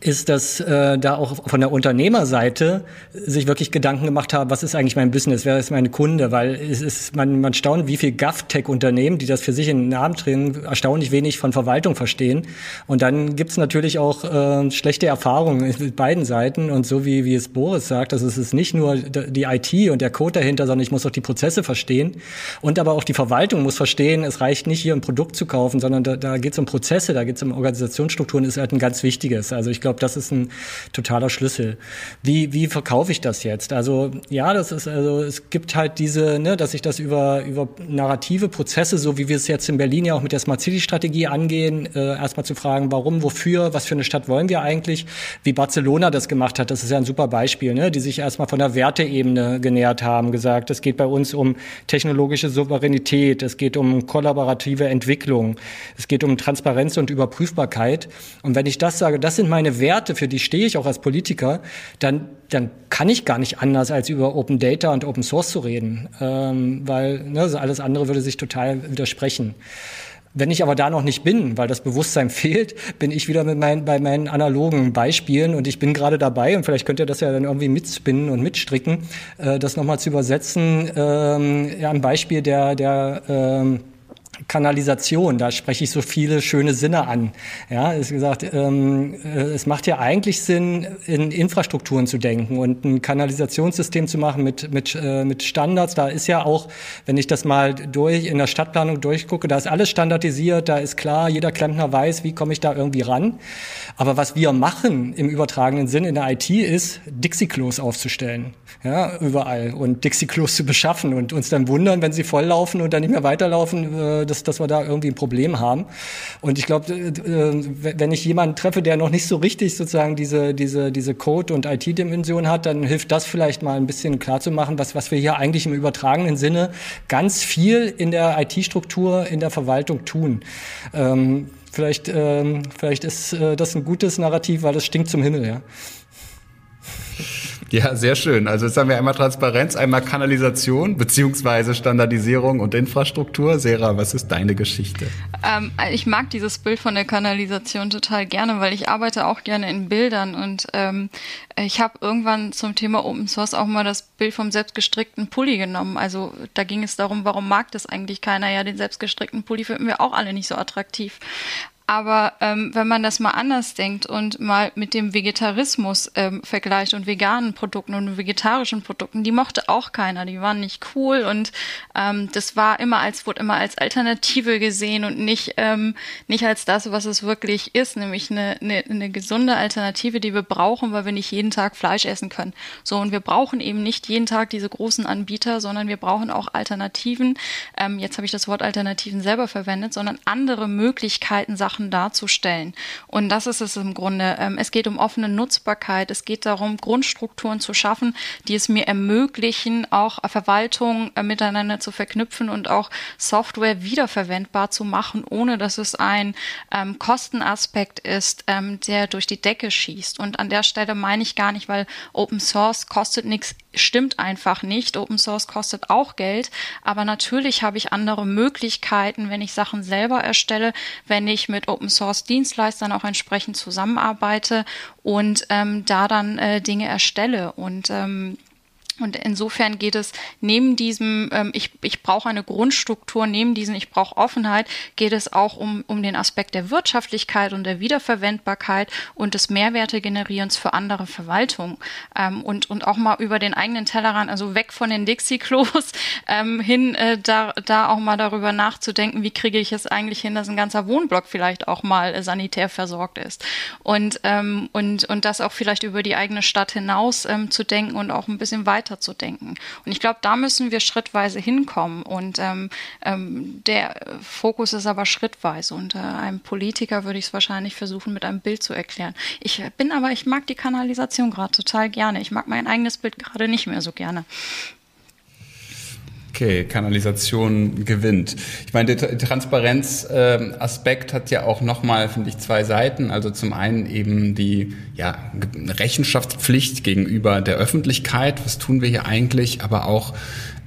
ist, dass äh, da auch von der Unternehmerseite sich wirklich Gedanken gemacht haben, was ist eigentlich mein Business, wer ist mein Kunde, weil es ist, man, man staunt, wie viel GovTech-Unternehmen, die das für sich in den Namen drehen, erstaunlich wenig von Verwaltung verstehen. Und dann gibt's natürlich auch äh, schlechte Erfahrungen mit beiden Seiten. Und so wie, wie es Boris sagt, dass es ist nicht nur die IT und der Code dahinter, sondern ich muss auch die Prozesse verstehen. Und aber auch die Verwaltung muss verstehen, es reicht nicht hier ein Produkt zu kaufen, sondern da, da geht es um Prozesse, da geht es um Organisationsstrukturen, ist halt ein ganz wichtiges. Also ich ich glaube, das ist ein totaler Schlüssel. Wie, wie verkaufe ich das jetzt? Also ja, das ist also es gibt halt diese, ne, dass ich das über über narrative Prozesse, so wie wir es jetzt in Berlin ja auch mit der Smart City Strategie angehen, äh, erstmal zu fragen, warum, wofür, was für eine Stadt wollen wir eigentlich? Wie Barcelona das gemacht hat, das ist ja ein super Beispiel, ne, die sich erstmal von der Werteebene genähert haben, gesagt, es geht bei uns um technologische Souveränität, es geht um kollaborative Entwicklung, es geht um Transparenz und Überprüfbarkeit. Und wenn ich das sage, das sind meine meine Werte, für die stehe ich auch als Politiker, dann, dann kann ich gar nicht anders, als über Open Data und Open Source zu reden, ähm, weil ne, also alles andere würde sich total widersprechen. Wenn ich aber da noch nicht bin, weil das Bewusstsein fehlt, bin ich wieder mit meinen, bei meinen analogen Beispielen und ich bin gerade dabei und vielleicht könnt ihr das ja dann irgendwie mitspinnen und mitstricken, äh, das nochmal zu übersetzen. Ähm, ja, ein Beispiel der, der ähm, Kanalisation, da spreche ich so viele schöne Sinne an. Ja, es gesagt, ähm, äh, es macht ja eigentlich Sinn, in Infrastrukturen zu denken und ein Kanalisationssystem zu machen mit, mit, äh, mit Standards. Da ist ja auch, wenn ich das mal durch in der Stadtplanung durchgucke, da ist alles standardisiert, da ist klar, jeder Klempner weiß, wie komme ich da irgendwie ran. Aber was wir machen im übertragenen Sinn in der IT ist, Dixie-Klos aufzustellen, ja, überall und Dixie-Klos zu beschaffen und uns dann wundern, wenn sie volllaufen und dann nicht mehr weiterlaufen, äh, dass, dass wir da irgendwie ein Problem haben. Und ich glaube, äh, äh, wenn ich jemanden treffe, der noch nicht so richtig sozusagen diese, diese, diese Code- und IT-Dimension hat, dann hilft das vielleicht mal ein bisschen klarzumachen, was, was wir hier eigentlich im übertragenen Sinne ganz viel in der IT-Struktur, in der Verwaltung tun. Ähm, vielleicht, ähm, vielleicht ist äh, das ein gutes Narrativ, weil es stinkt zum Himmel, ja. Ja, sehr schön. Also jetzt haben wir einmal Transparenz, einmal Kanalisation beziehungsweise Standardisierung und Infrastruktur. Sarah, was ist deine Geschichte? Ähm, ich mag dieses Bild von der Kanalisation total gerne, weil ich arbeite auch gerne in Bildern und ähm, ich habe irgendwann zum Thema Open Source auch mal das Bild vom selbstgestrickten Pulli genommen. Also da ging es darum, warum mag das eigentlich keiner? Ja, den selbstgestrickten Pulli finden wir auch alle nicht so attraktiv. Aber ähm, wenn man das mal anders denkt und mal mit dem Vegetarismus ähm, vergleicht und veganen Produkten und vegetarischen Produkten, die mochte auch keiner. Die waren nicht cool und ähm, das war immer als wurde immer als Alternative gesehen und nicht ähm, nicht als das, was es wirklich ist, nämlich eine, eine, eine gesunde Alternative, die wir brauchen, weil wir nicht jeden Tag Fleisch essen können. So und wir brauchen eben nicht jeden Tag diese großen Anbieter, sondern wir brauchen auch Alternativen. Ähm, jetzt habe ich das Wort Alternativen selber verwendet, sondern andere Möglichkeiten, Sachen Sachen darzustellen. Und das ist es im Grunde. Ähm, es geht um offene Nutzbarkeit. Es geht darum, Grundstrukturen zu schaffen, die es mir ermöglichen, auch Verwaltung äh, miteinander zu verknüpfen und auch Software wiederverwendbar zu machen, ohne dass es ein ähm, Kostenaspekt ist, ähm, der durch die Decke schießt. Und an der Stelle meine ich gar nicht, weil Open Source kostet nichts stimmt einfach nicht. Open Source kostet auch Geld, aber natürlich habe ich andere Möglichkeiten, wenn ich Sachen selber erstelle, wenn ich mit Open Source Dienstleistern auch entsprechend zusammenarbeite und ähm, da dann äh, Dinge erstelle und ähm, und insofern geht es neben diesem, ähm, ich, ich brauche eine Grundstruktur, neben diesem, ich brauche Offenheit, geht es auch um, um den Aspekt der Wirtschaftlichkeit und der Wiederverwendbarkeit und des Mehrwertegenerierens für andere Verwaltungen. Ähm, und, und auch mal über den eigenen Tellerrand, also weg von den Dixie-Klos, ähm, hin äh, da, da auch mal darüber nachzudenken, wie kriege ich es eigentlich hin, dass ein ganzer Wohnblock vielleicht auch mal äh, sanitär versorgt ist. Und, ähm, und, und das auch vielleicht über die eigene Stadt hinaus ähm, zu denken und auch ein bisschen weiter weiterzudenken. Und ich glaube, da müssen wir schrittweise hinkommen. Und ähm, ähm, der Fokus ist aber schrittweise. Und äh, einem Politiker würde ich es wahrscheinlich versuchen, mit einem Bild zu erklären. Ich bin aber, ich mag die Kanalisation gerade total gerne. Ich mag mein eigenes Bild gerade nicht mehr so gerne. Okay, Kanalisation gewinnt. Ich meine, der Transparenzaspekt äh, hat ja auch nochmal, finde ich, zwei Seiten. Also zum einen eben die ja, Rechenschaftspflicht gegenüber der Öffentlichkeit. Was tun wir hier eigentlich? Aber auch,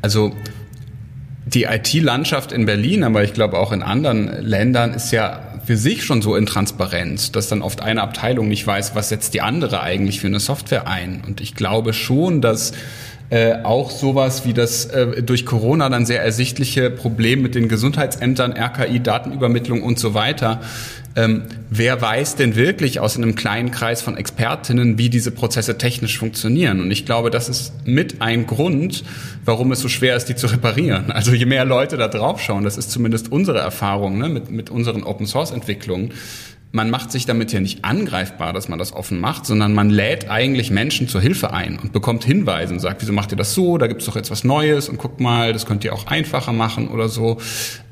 also die IT-Landschaft in Berlin, aber ich glaube auch in anderen Ländern ist ja für sich schon so in Transparenz, dass dann oft eine Abteilung nicht weiß, was setzt die andere eigentlich für eine Software ein. Und ich glaube schon, dass äh, auch sowas wie das äh, durch Corona dann sehr ersichtliche Problem mit den Gesundheitsämtern, RKI, Datenübermittlung und so weiter. Ähm, wer weiß denn wirklich aus einem kleinen Kreis von Expertinnen, wie diese Prozesse technisch funktionieren? Und ich glaube, das ist mit ein Grund, warum es so schwer ist, die zu reparieren. Also je mehr Leute da drauf schauen, das ist zumindest unsere Erfahrung ne, mit, mit unseren Open-Source-Entwicklungen, man macht sich damit ja nicht angreifbar, dass man das offen macht, sondern man lädt eigentlich Menschen zur Hilfe ein und bekommt Hinweise und sagt, wieso macht ihr das so? Da gibt's doch jetzt was Neues und guckt mal, das könnt ihr auch einfacher machen oder so.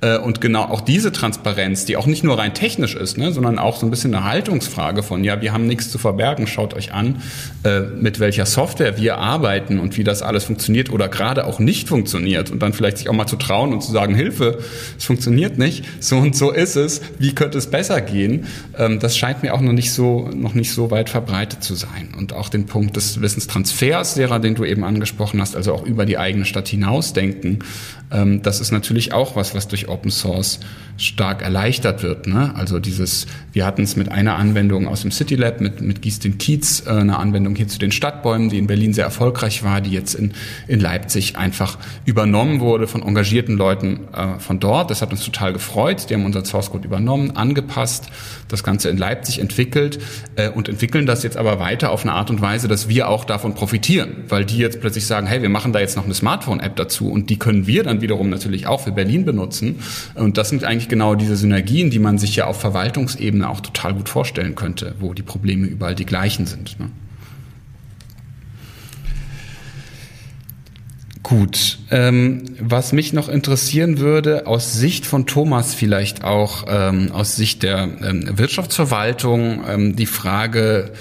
Äh, und genau auch diese Transparenz, die auch nicht nur rein technisch ist, ne, sondern auch so ein bisschen eine Haltungsfrage von, ja, wir haben nichts zu verbergen, schaut euch an, äh, mit welcher Software wir arbeiten und wie das alles funktioniert oder gerade auch nicht funktioniert und dann vielleicht sich auch mal zu trauen und zu sagen, Hilfe, es funktioniert nicht, so und so ist es, wie könnte es besser gehen? Ähm, das scheint mir auch noch nicht so, noch nicht so weit verbreitet zu sein. Und auch den Punkt des Wissenstransfers, derer, den du eben angesprochen hast, also auch über die eigene Stadt hinausdenken, ähm, das ist natürlich auch was, was durch Open Source stark erleichtert wird. Ne? Also dieses, wir hatten es mit einer Anwendung aus dem City Lab, mit, mit Giestin Kiez, äh, eine Anwendung hier zu den Stadtbäumen, die in Berlin sehr erfolgreich war, die jetzt in, in Leipzig einfach übernommen wurde von engagierten Leuten äh, von dort. Das hat uns total gefreut. Die haben unser Source Code übernommen, angepasst, das Ganze in Leipzig entwickelt äh, und entwickeln das jetzt aber weiter auf eine Art und Weise, dass wir auch davon profitieren, weil die jetzt plötzlich sagen, hey, wir machen da jetzt noch eine Smartphone-App dazu und die können wir dann wiederum natürlich auch für Berlin benutzen. Und das sind eigentlich genau diese Synergien, die man sich ja auf Verwaltungsebene auch total gut vorstellen könnte, wo die Probleme überall die gleichen sind. Ne? Gut, ähm, was mich noch interessieren würde, aus Sicht von Thomas vielleicht auch, ähm, aus Sicht der ähm, Wirtschaftsverwaltung, ähm, die Frage,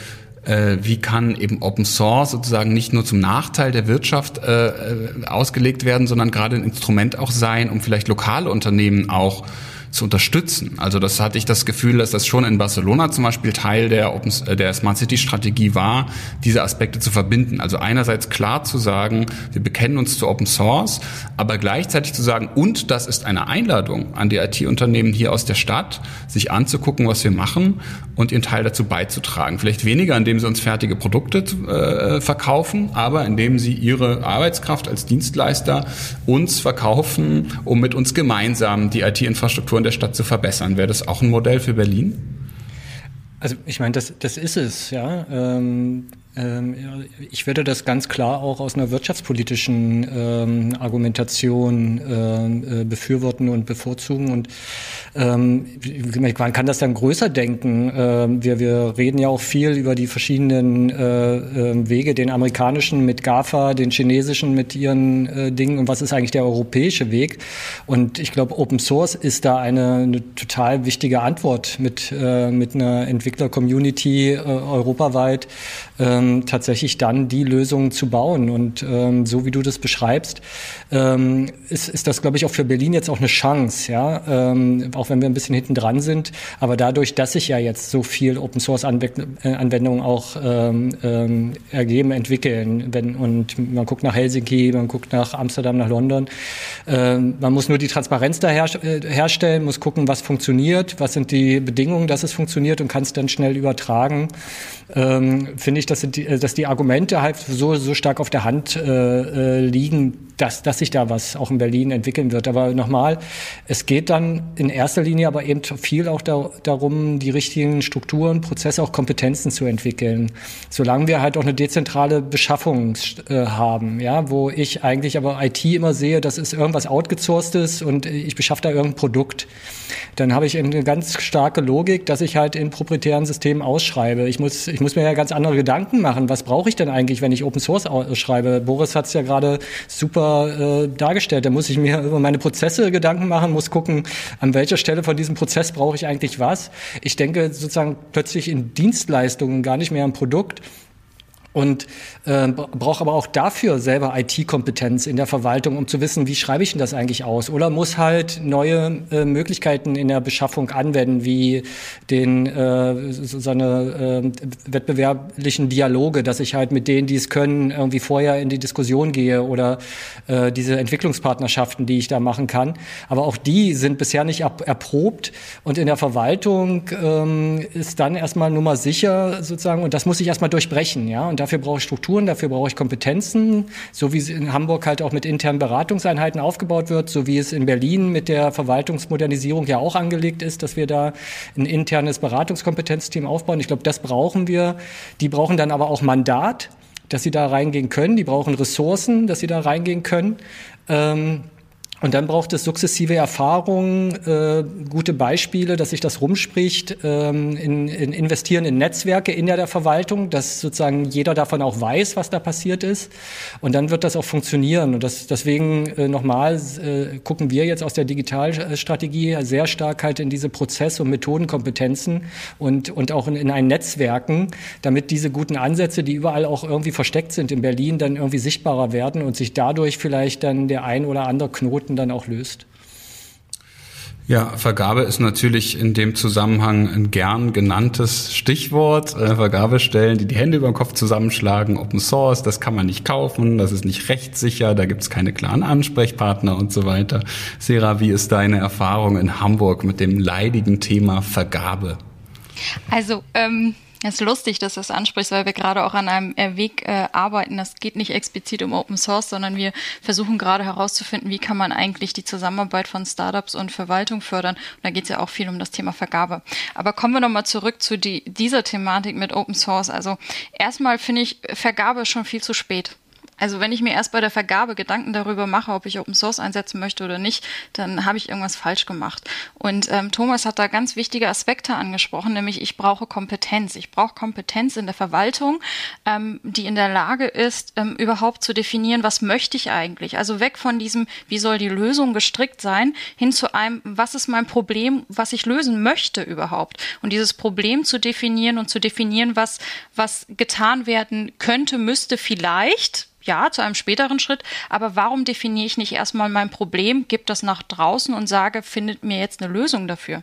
wie kann eben Open Source sozusagen nicht nur zum Nachteil der Wirtschaft äh, äh, ausgelegt werden, sondern gerade ein Instrument auch sein, um vielleicht lokale Unternehmen auch zu unterstützen. Also das hatte ich das Gefühl, dass das schon in Barcelona zum Beispiel Teil der, Open, äh, der Smart City Strategie war, diese Aspekte zu verbinden. Also einerseits klar zu sagen, wir bekennen uns zu Open Source, aber gleichzeitig zu sagen, und das ist eine Einladung an die IT-Unternehmen hier aus der Stadt, sich anzugucken, was wir machen und ihren Teil dazu beizutragen. Vielleicht weniger, indem sie uns fertige Produkte äh, verkaufen, aber indem sie ihre Arbeitskraft als Dienstleister uns verkaufen, um mit uns gemeinsam die IT-Infrastruktur in der Stadt zu verbessern. Wäre das auch ein Modell für Berlin? Also ich meine, das, das ist es, ja. Ähm, ich würde das ganz klar auch aus einer wirtschaftspolitischen ähm, Argumentation ähm, äh, befürworten und bevorzugen. Und ähm, man kann das dann größer denken. Ähm, wir, wir reden ja auch viel über die verschiedenen äh, äh, Wege, den amerikanischen mit GAFA, den chinesischen mit ihren äh, Dingen und was ist eigentlich der europäische Weg. Und ich glaube, Open Source ist da eine, eine total wichtige Antwort mit, äh, mit einer Entwickler-Community äh, europaweit ähm, tatsächlich dann die Lösungen zu bauen. Und ähm, so wie du das beschreibst, ähm, ist, ist das, glaube ich, auch für Berlin jetzt auch eine Chance, ja, ähm, auch wenn wir ein bisschen hinten dran sind. Aber dadurch, dass sich ja jetzt so viel Open Source Anwendungen auch ähm, ähm, ergeben, entwickeln, wenn, und man guckt nach Helsinki, man guckt nach Amsterdam, nach London, ähm, man muss nur die Transparenz da her, äh, herstellen, muss gucken, was funktioniert, was sind die Bedingungen, dass es funktioniert und kann es dann schnell übertragen. Ähm, Finde ich, dass die, dass die Argumente halt so, so stark auf der Hand äh, äh, liegen, dass, dass sich da was auch in Berlin entwickeln wird. Aber nochmal, es geht dann in erster Linie aber eben viel auch da, darum, die richtigen Strukturen, Prozesse, auch Kompetenzen zu entwickeln. Solange wir halt auch eine dezentrale Beschaffung äh, haben, ja, wo ich eigentlich aber IT immer sehe, das ist irgendwas outgesourcedes und ich beschaffe da irgendein Produkt, dann habe ich eine ganz starke Logik, dass ich halt in proprietären Systemen ausschreibe. Ich muss, ich muss mir ja ganz andere Gedanken machen. Was brauche ich denn eigentlich, wenn ich Open Source ausschreibe? Boris hat es ja gerade super äh, dargestellt. Da muss ich mir über meine Prozesse Gedanken machen, muss gucken, an welcher Stelle von diesem Prozess brauche ich eigentlich was. Ich denke sozusagen plötzlich in Dienstleistungen, gar nicht mehr am Produkt und äh, brauche aber auch dafür selber IT-Kompetenz in der Verwaltung, um zu wissen, wie schreibe ich denn das eigentlich aus? Oder muss halt neue äh, Möglichkeiten in der Beschaffung anwenden, wie den äh, so seine äh, wettbewerblichen Dialoge, dass ich halt mit denen, die es können, irgendwie vorher in die Diskussion gehe oder äh, diese Entwicklungspartnerschaften, die ich da machen kann. Aber auch die sind bisher nicht erprobt und in der Verwaltung ähm, ist dann erstmal nur mal sicher sozusagen und das muss ich erstmal durchbrechen, ja. Und dafür brauche ich Strukturen, dafür brauche ich Kompetenzen, so wie es in Hamburg halt auch mit internen Beratungseinheiten aufgebaut wird, so wie es in Berlin mit der Verwaltungsmodernisierung ja auch angelegt ist, dass wir da ein internes Beratungskompetenzteam aufbauen. Ich glaube, das brauchen wir. Die brauchen dann aber auch Mandat, dass sie da reingehen können. Die brauchen Ressourcen, dass sie da reingehen können. Ähm, und dann braucht es sukzessive Erfahrungen, äh, gute Beispiele, dass sich das rumspricht, ähm, in, in investieren in Netzwerke in der Verwaltung, dass sozusagen jeder davon auch weiß, was da passiert ist. Und dann wird das auch funktionieren. Und das, deswegen äh, nochmal äh, gucken wir jetzt aus der Digitalstrategie sehr stark halt in diese Prozess- und Methodenkompetenzen und, und auch in, in ein Netzwerken, damit diese guten Ansätze, die überall auch irgendwie versteckt sind in Berlin, dann irgendwie sichtbarer werden und sich dadurch vielleicht dann der ein oder andere Knoten Konflikten dann auch löst. Ja, Vergabe ist natürlich in dem Zusammenhang ein gern genanntes Stichwort. Äh, Vergabestellen, die die Hände über den Kopf zusammenschlagen, Open Source, das kann man nicht kaufen, das ist nicht rechtssicher, da gibt's keine klaren Ansprechpartner und so weiter. Sarah, wie ist deine Erfahrung in Hamburg mit dem leidigen Thema Vergabe? Also, ähm, es ist lustig, dass du das ansprichst, weil wir gerade auch an einem äh, Weg äh, arbeiten. Das geht nicht explizit um Open Source, sondern wir versuchen gerade herauszufinden, wie kann man eigentlich die Zusammenarbeit von Startups und Verwaltung fördern. Und da geht es ja auch viel um das Thema Vergabe. Aber kommen wir nochmal zurück zu die, dieser Thematik mit Open Source. Also erstmal finde ich Vergabe schon viel zu spät. Also wenn ich mir erst bei der Vergabe Gedanken darüber mache, ob ich Open Source einsetzen möchte oder nicht, dann habe ich irgendwas falsch gemacht. Und ähm, Thomas hat da ganz wichtige Aspekte angesprochen, nämlich ich brauche Kompetenz. Ich brauche Kompetenz in der Verwaltung, ähm, die in der Lage ist, ähm, überhaupt zu definieren, was möchte ich eigentlich. Also weg von diesem, wie soll die Lösung gestrickt sein, hin zu einem, was ist mein Problem, was ich lösen möchte überhaupt. Und dieses Problem zu definieren und zu definieren, was, was getan werden könnte, müsste vielleicht, ja, zu einem späteren Schritt. Aber warum definiere ich nicht erstmal mein Problem, gebe das nach draußen und sage, findet mir jetzt eine Lösung dafür?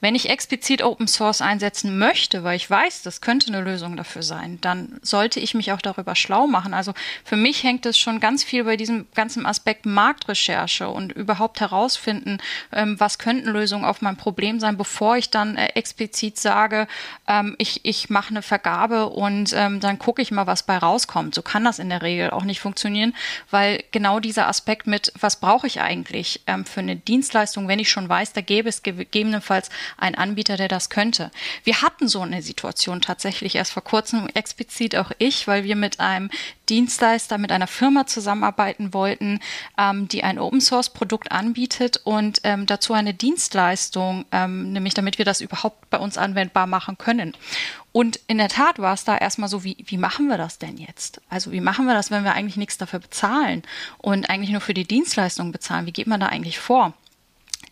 Wenn ich explizit Open Source einsetzen möchte, weil ich weiß, das könnte eine Lösung dafür sein, dann sollte ich mich auch darüber schlau machen. Also für mich hängt es schon ganz viel bei diesem ganzen Aspekt Marktrecherche und überhaupt herausfinden, ähm, was könnten Lösungen auf mein Problem sein, bevor ich dann äh, explizit sage, ähm, ich, ich mache eine Vergabe und ähm, dann gucke ich mal, was bei rauskommt. So kann das in der Regel auch nicht funktionieren, weil genau dieser Aspekt mit, was brauche ich eigentlich ähm, für eine Dienstleistung, wenn ich schon weiß, da gäbe es gegebenenfalls einen Anbieter, der das könnte. Wir hatten so eine Situation tatsächlich erst vor kurzem, explizit auch ich, weil wir mit einem Dienstleister, mit einer Firma zusammenarbeiten wollten, ähm, die ein Open-Source-Produkt anbietet und ähm, dazu eine Dienstleistung, ähm, nämlich damit wir das überhaupt bei uns anwendbar machen können. Und in der Tat war es da erstmal so, wie, wie machen wir das denn jetzt? Also wie machen wir das, wenn wir eigentlich nichts dafür bezahlen und eigentlich nur für die Dienstleistung bezahlen? Wie geht man da eigentlich vor?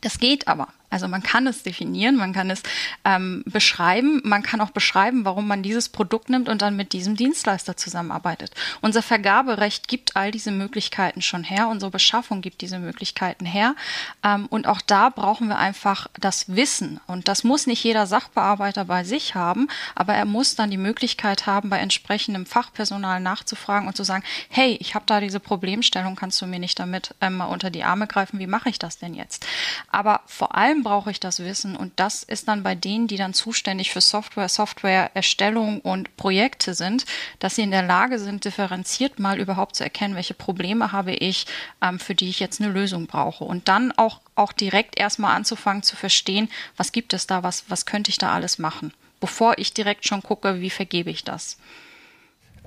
Das geht aber. Also man kann es definieren, man kann es ähm, beschreiben, man kann auch beschreiben, warum man dieses Produkt nimmt und dann mit diesem Dienstleister zusammenarbeitet. Unser Vergaberecht gibt all diese Möglichkeiten schon her, unsere Beschaffung gibt diese Möglichkeiten her. Ähm, und auch da brauchen wir einfach das Wissen. Und das muss nicht jeder Sachbearbeiter bei sich haben, aber er muss dann die Möglichkeit haben, bei entsprechendem Fachpersonal nachzufragen und zu sagen, hey, ich habe da diese Problemstellung, kannst du mir nicht damit ähm, mal unter die Arme greifen, wie mache ich das denn jetzt? Aber vor allem brauche ich das Wissen und das ist dann bei denen, die dann zuständig für Software, Softwareerstellung und Projekte sind, dass sie in der Lage sind, differenziert mal überhaupt zu erkennen, welche Probleme habe ich, ähm, für die ich jetzt eine Lösung brauche und dann auch auch direkt erstmal anzufangen zu verstehen, was gibt es da, was was könnte ich da alles machen, bevor ich direkt schon gucke, wie vergebe ich das.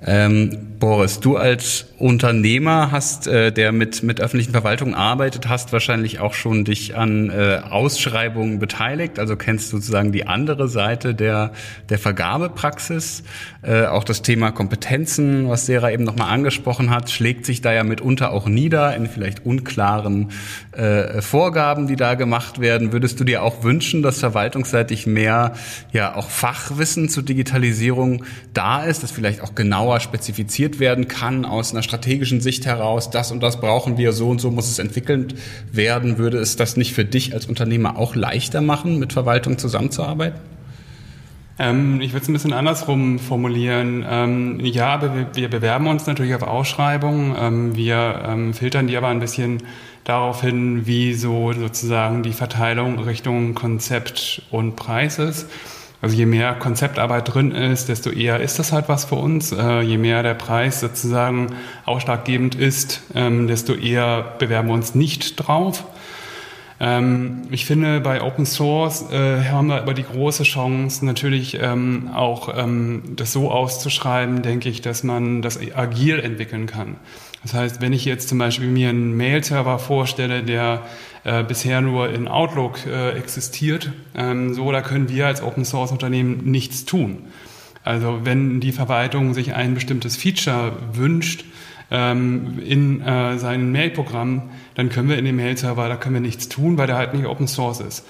Ähm, Boris, du als Unternehmer hast, äh, der mit, mit öffentlichen Verwaltungen arbeitet, hast wahrscheinlich auch schon dich an äh, Ausschreibungen beteiligt, also kennst sozusagen die andere Seite der, der Vergabepraxis. Äh, auch das Thema Kompetenzen, was Sarah eben nochmal angesprochen hat, schlägt sich da ja mitunter auch nieder in vielleicht unklaren äh, Vorgaben, die da gemacht werden. Würdest du dir auch wünschen, dass verwaltungsseitig mehr ja auch Fachwissen zur Digitalisierung da ist, dass vielleicht auch genau genauer spezifiziert werden kann aus einer strategischen Sicht heraus, das und das brauchen wir, so und so muss es entwickelt werden, würde es das nicht für dich als Unternehmer auch leichter machen, mit Verwaltung zusammenzuarbeiten? Ähm, ich würde es ein bisschen andersrum formulieren. Ähm, ja, wir, wir, bewerben uns natürlich auf Ausschreibungen. Ähm, wir ähm, filtern die aber ein bisschen darauf hin, wie so sozusagen die Verteilung Richtung Konzept und Preis ist. Also je mehr Konzeptarbeit drin ist, desto eher ist das halt was für uns. Äh, je mehr der Preis sozusagen ausschlaggebend ist, ähm, desto eher bewerben wir uns nicht drauf. Ähm, ich finde, bei Open Source äh, haben wir aber die große Chance, natürlich ähm, auch ähm, das so auszuschreiben, denke ich, dass man das agil entwickeln kann. Das heißt, wenn ich jetzt zum Beispiel mir einen Mail-Server vorstelle, der äh, bisher nur in Outlook äh, existiert, ähm, so da können wir als Open Source Unternehmen nichts tun. Also wenn die Verwaltung sich ein bestimmtes Feature wünscht ähm, in äh, seinem Mail-Programm, dann können wir in dem Mail-Server, da können wir nichts tun, weil der halt nicht Open Source ist.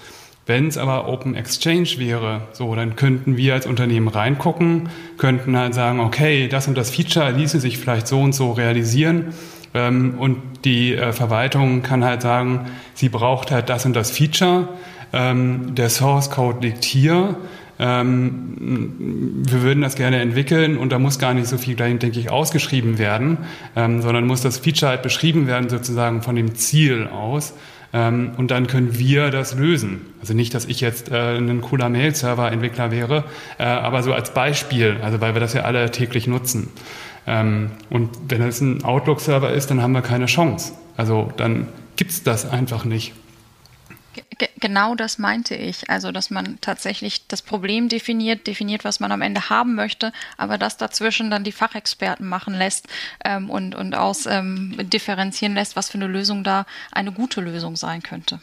Wenn es aber Open Exchange wäre, so, dann könnten wir als Unternehmen reingucken, könnten halt sagen, okay, das und das Feature ließe sich vielleicht so und so realisieren. Ähm, und die äh, Verwaltung kann halt sagen, sie braucht halt das und das Feature. Ähm, der Source Code liegt hier. Ähm, wir würden das gerne entwickeln und da muss gar nicht so viel, denke ich, ausgeschrieben werden, ähm, sondern muss das Feature halt beschrieben werden, sozusagen von dem Ziel aus. Ähm, und dann können wir das lösen. Also nicht, dass ich jetzt äh, ein cooler Mail-Server-Entwickler wäre, äh, aber so als Beispiel, also weil wir das ja alle täglich nutzen. Ähm, und wenn es ein Outlook-Server ist, dann haben wir keine Chance. Also dann gibt es das einfach nicht. Genau das meinte ich. Also, dass man tatsächlich das Problem definiert, definiert, was man am Ende haben möchte, aber das dazwischen dann die Fachexperten machen lässt ähm, und, und aus ähm, differenzieren lässt, was für eine Lösung da eine gute Lösung sein könnte.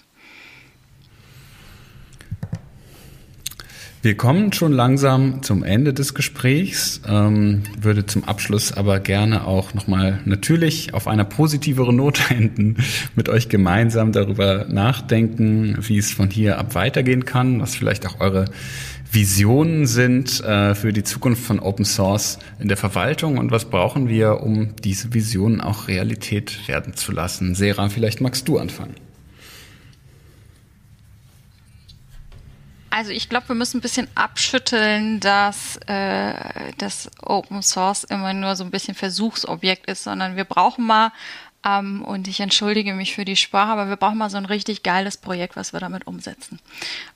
Wir kommen schon langsam zum Ende des Gesprächs, ähm, würde zum Abschluss aber gerne auch nochmal natürlich auf einer positiveren Note enden, mit euch gemeinsam darüber nachdenken, wie es von hier ab weitergehen kann, was vielleicht auch eure Visionen sind äh, für die Zukunft von Open Source in der Verwaltung und was brauchen wir, um diese Visionen auch Realität werden zu lassen. Sera, vielleicht magst du anfangen. Also ich glaube, wir müssen ein bisschen abschütteln, dass äh, das Open Source immer nur so ein bisschen Versuchsobjekt ist, sondern wir brauchen mal ähm, und ich entschuldige mich für die Sprache, aber wir brauchen mal so ein richtig geiles Projekt, was wir damit umsetzen.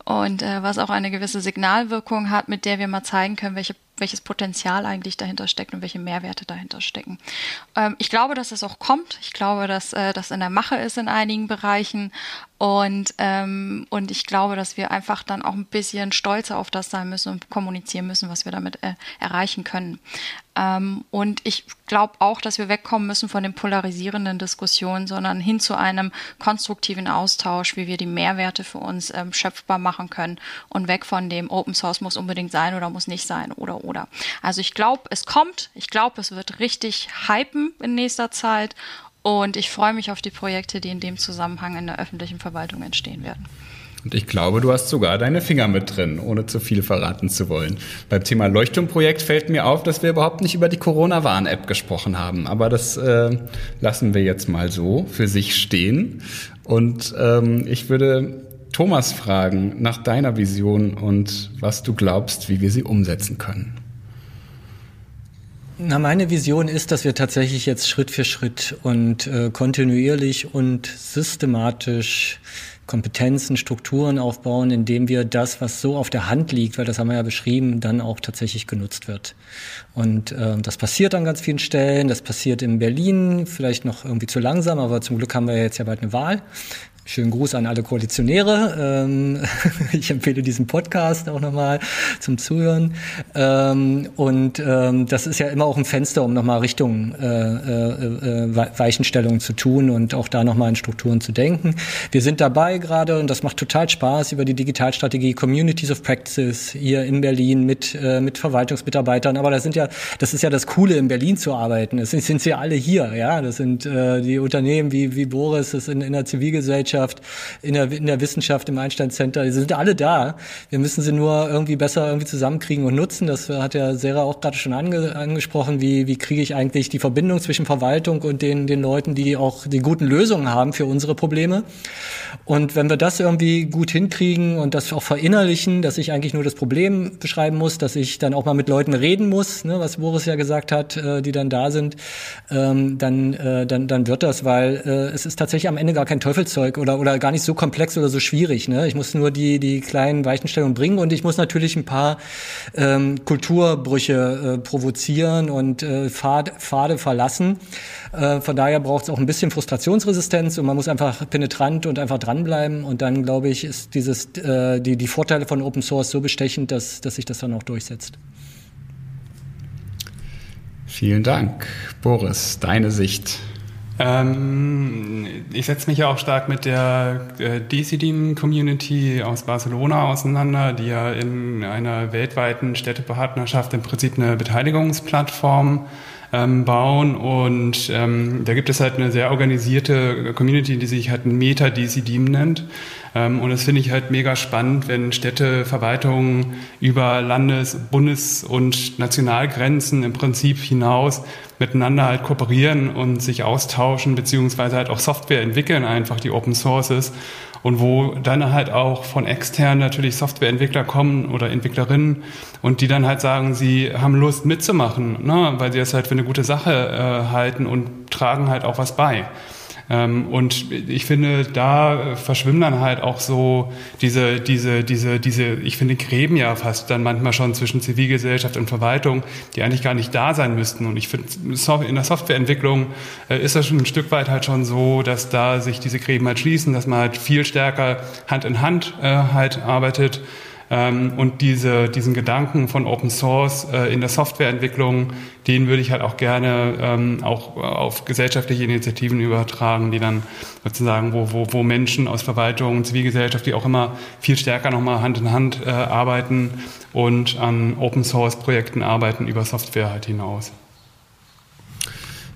Und äh, was auch eine gewisse Signalwirkung hat, mit der wir mal zeigen können, welche welches Potenzial eigentlich dahinter steckt und welche Mehrwerte dahinter stecken. Ähm, ich glaube, dass es auch kommt. Ich glaube, dass äh, das in der Mache ist in einigen Bereichen. Und, ähm, und ich glaube, dass wir einfach dann auch ein bisschen stolzer auf das sein müssen und kommunizieren müssen, was wir damit äh, erreichen können. Ähm, und ich glaube auch, dass wir wegkommen müssen von den polarisierenden Diskussionen, sondern hin zu einem konstruktiven Austausch, wie wir die Mehrwerte für uns ähm, schöpfbar machen können und weg von dem Open Source muss unbedingt sein oder muss nicht sein oder oder. Also ich glaube, es kommt. Ich glaube, es wird richtig hypen in nächster Zeit und ich freue mich auf die Projekte, die in dem Zusammenhang in der öffentlichen Verwaltung entstehen werden. Und ich glaube, du hast sogar deine Finger mit drin, ohne zu viel verraten zu wollen. Beim Thema Leuchtturmprojekt fällt mir auf, dass wir überhaupt nicht über die Corona-Warn-App gesprochen haben. Aber das äh, lassen wir jetzt mal so für sich stehen. Und ähm, ich würde Thomas fragen nach deiner Vision und was du glaubst, wie wir sie umsetzen können. Na, meine Vision ist, dass wir tatsächlich jetzt Schritt für Schritt und äh, kontinuierlich und systematisch Kompetenzen, Strukturen aufbauen, indem wir das, was so auf der Hand liegt, weil das haben wir ja beschrieben, dann auch tatsächlich genutzt wird. Und äh, das passiert an ganz vielen Stellen. Das passiert in Berlin, vielleicht noch irgendwie zu langsam, aber zum Glück haben wir jetzt ja bald eine Wahl. Schönen Gruß an alle Koalitionäre. Ähm, ich empfehle diesen Podcast auch nochmal zum Zuhören. Ähm, und ähm, das ist ja immer auch ein Fenster, um nochmal Richtung äh, äh, äh Weichenstellungen zu tun und auch da nochmal in Strukturen zu denken. Wir sind dabei gerade und das macht total Spaß über die Digitalstrategie Communities of Practices hier in Berlin mit, mit Verwaltungsmitarbeitern. Aber das sind ja, das ist ja das Coole, in Berlin zu arbeiten. Es sind, sind sie alle hier, ja. Das sind die Unternehmen wie, wie Boris, das in, in der Zivilgesellschaft Wirtschaft, in der, in der Wissenschaft, im Einstein Center. Die sind alle da. Wir müssen sie nur irgendwie besser irgendwie zusammenkriegen und nutzen. Das hat ja Sarah auch gerade schon ange, angesprochen. Wie, wie kriege ich eigentlich die Verbindung zwischen Verwaltung und den, den Leuten, die auch die guten Lösungen haben für unsere Probleme? Und wenn wir das irgendwie gut hinkriegen und das auch verinnerlichen, dass ich eigentlich nur das Problem beschreiben muss, dass ich dann auch mal mit Leuten reden muss, ne, was Boris ja gesagt hat, äh, die dann da sind, ähm, dann, äh, dann, dann wird das, weil äh, es ist tatsächlich am Ende gar kein Teufelszeug oder oder, gar nicht so komplex oder so schwierig. Ne? Ich muss nur die, die kleinen Weichenstellungen bringen und ich muss natürlich ein paar ähm, Kulturbrüche äh, provozieren und äh, Pfad, Pfade verlassen. Äh, von daher braucht es auch ein bisschen Frustrationsresistenz und man muss einfach penetrant und einfach dranbleiben. Und dann, glaube ich, ist dieses, äh, die, die Vorteile von Open Source so bestechend, dass, dass sich das dann auch durchsetzt. Vielen Dank. Boris, deine Sicht. Ähm, ich setze mich ja auch stark mit der äh, DCDIN-Community aus Barcelona auseinander, die ja in einer weltweiten Städtepartnerschaft im Prinzip eine Beteiligungsplattform ähm, bauen. Und ähm, da gibt es halt eine sehr organisierte Community, die sich halt Meta DCDeem nennt. Ähm, und das finde ich halt mega spannend, wenn Städte, Verwaltungen über Landes-, Bundes- und Nationalgrenzen im Prinzip hinaus miteinander halt kooperieren und sich austauschen, beziehungsweise halt auch Software entwickeln, einfach die Open Sources und wo dann halt auch von extern natürlich Softwareentwickler kommen oder Entwicklerinnen und die dann halt sagen, sie haben Lust mitzumachen, ne, weil sie es halt für eine gute Sache äh, halten und tragen halt auch was bei. Ähm, und ich finde, da verschwimmen dann halt auch so diese, diese, diese, diese, ich finde, Gräben ja fast dann manchmal schon zwischen Zivilgesellschaft und Verwaltung, die eigentlich gar nicht da sein müssten. Und ich finde, in der Softwareentwicklung äh, ist das schon ein Stück weit halt schon so, dass da sich diese Gräben halt schließen, dass man halt viel stärker Hand in Hand äh, halt arbeitet. Ähm, und diese, diesen Gedanken von Open Source äh, in der Softwareentwicklung, den würde ich halt auch gerne ähm, auch auf gesellschaftliche Initiativen übertragen, die dann sozusagen, wo, wo, wo Menschen aus Verwaltung, Zivilgesellschaft, wie auch immer, viel stärker nochmal Hand in Hand äh, arbeiten und an Open Source Projekten arbeiten über Software halt hinaus.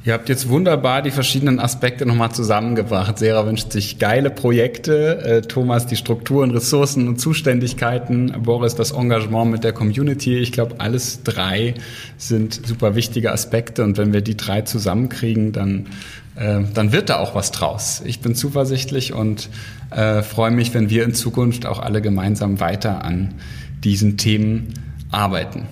Ihr habt jetzt wunderbar die verschiedenen Aspekte nochmal zusammengebracht. Sera wünscht sich geile Projekte, äh, Thomas die Strukturen, Ressourcen und Zuständigkeiten, Boris das Engagement mit der Community. Ich glaube, alles drei sind super wichtige Aspekte und wenn wir die drei zusammenkriegen, dann, äh, dann wird da auch was draus. Ich bin zuversichtlich und äh, freue mich, wenn wir in Zukunft auch alle gemeinsam weiter an diesen Themen arbeiten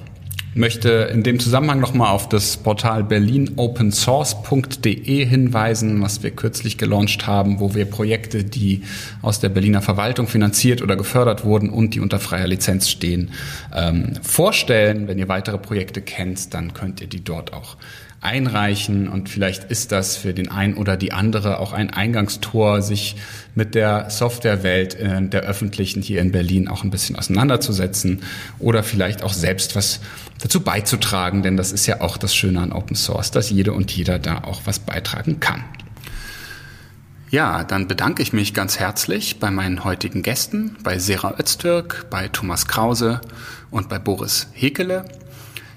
möchte in dem Zusammenhang nochmal auf das Portal berlinopensource.de hinweisen, was wir kürzlich gelauncht haben, wo wir Projekte, die aus der Berliner Verwaltung finanziert oder gefördert wurden und die unter freier Lizenz stehen, ähm, vorstellen. Wenn ihr weitere Projekte kennt, dann könnt ihr die dort auch einreichen und vielleicht ist das für den einen oder die andere auch ein Eingangstor, sich mit der Softwarewelt der öffentlichen hier in Berlin auch ein bisschen auseinanderzusetzen oder vielleicht auch selbst was dazu beizutragen, denn das ist ja auch das Schöne an Open Source, dass jede und jeder da auch was beitragen kann. Ja, dann bedanke ich mich ganz herzlich bei meinen heutigen Gästen, bei Sera Öztürk, bei Thomas Krause und bei Boris Hekele.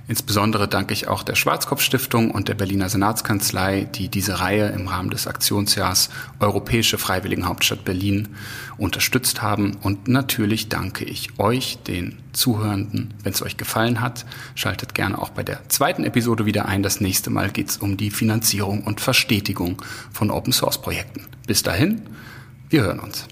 Insbesondere danke ich auch der Schwarzkopf-Stiftung und der Berliner Senatskanzlei, die diese Reihe im Rahmen des Aktionsjahrs Europäische Freiwilligenhauptstadt Berlin unterstützt haben. Und natürlich danke ich euch, den Zuhörenden. Wenn es euch gefallen hat, schaltet gerne auch bei der zweiten Episode wieder ein. Das nächste Mal geht es um die Finanzierung und Verstetigung von Open-Source-Projekten. Bis dahin, wir hören uns.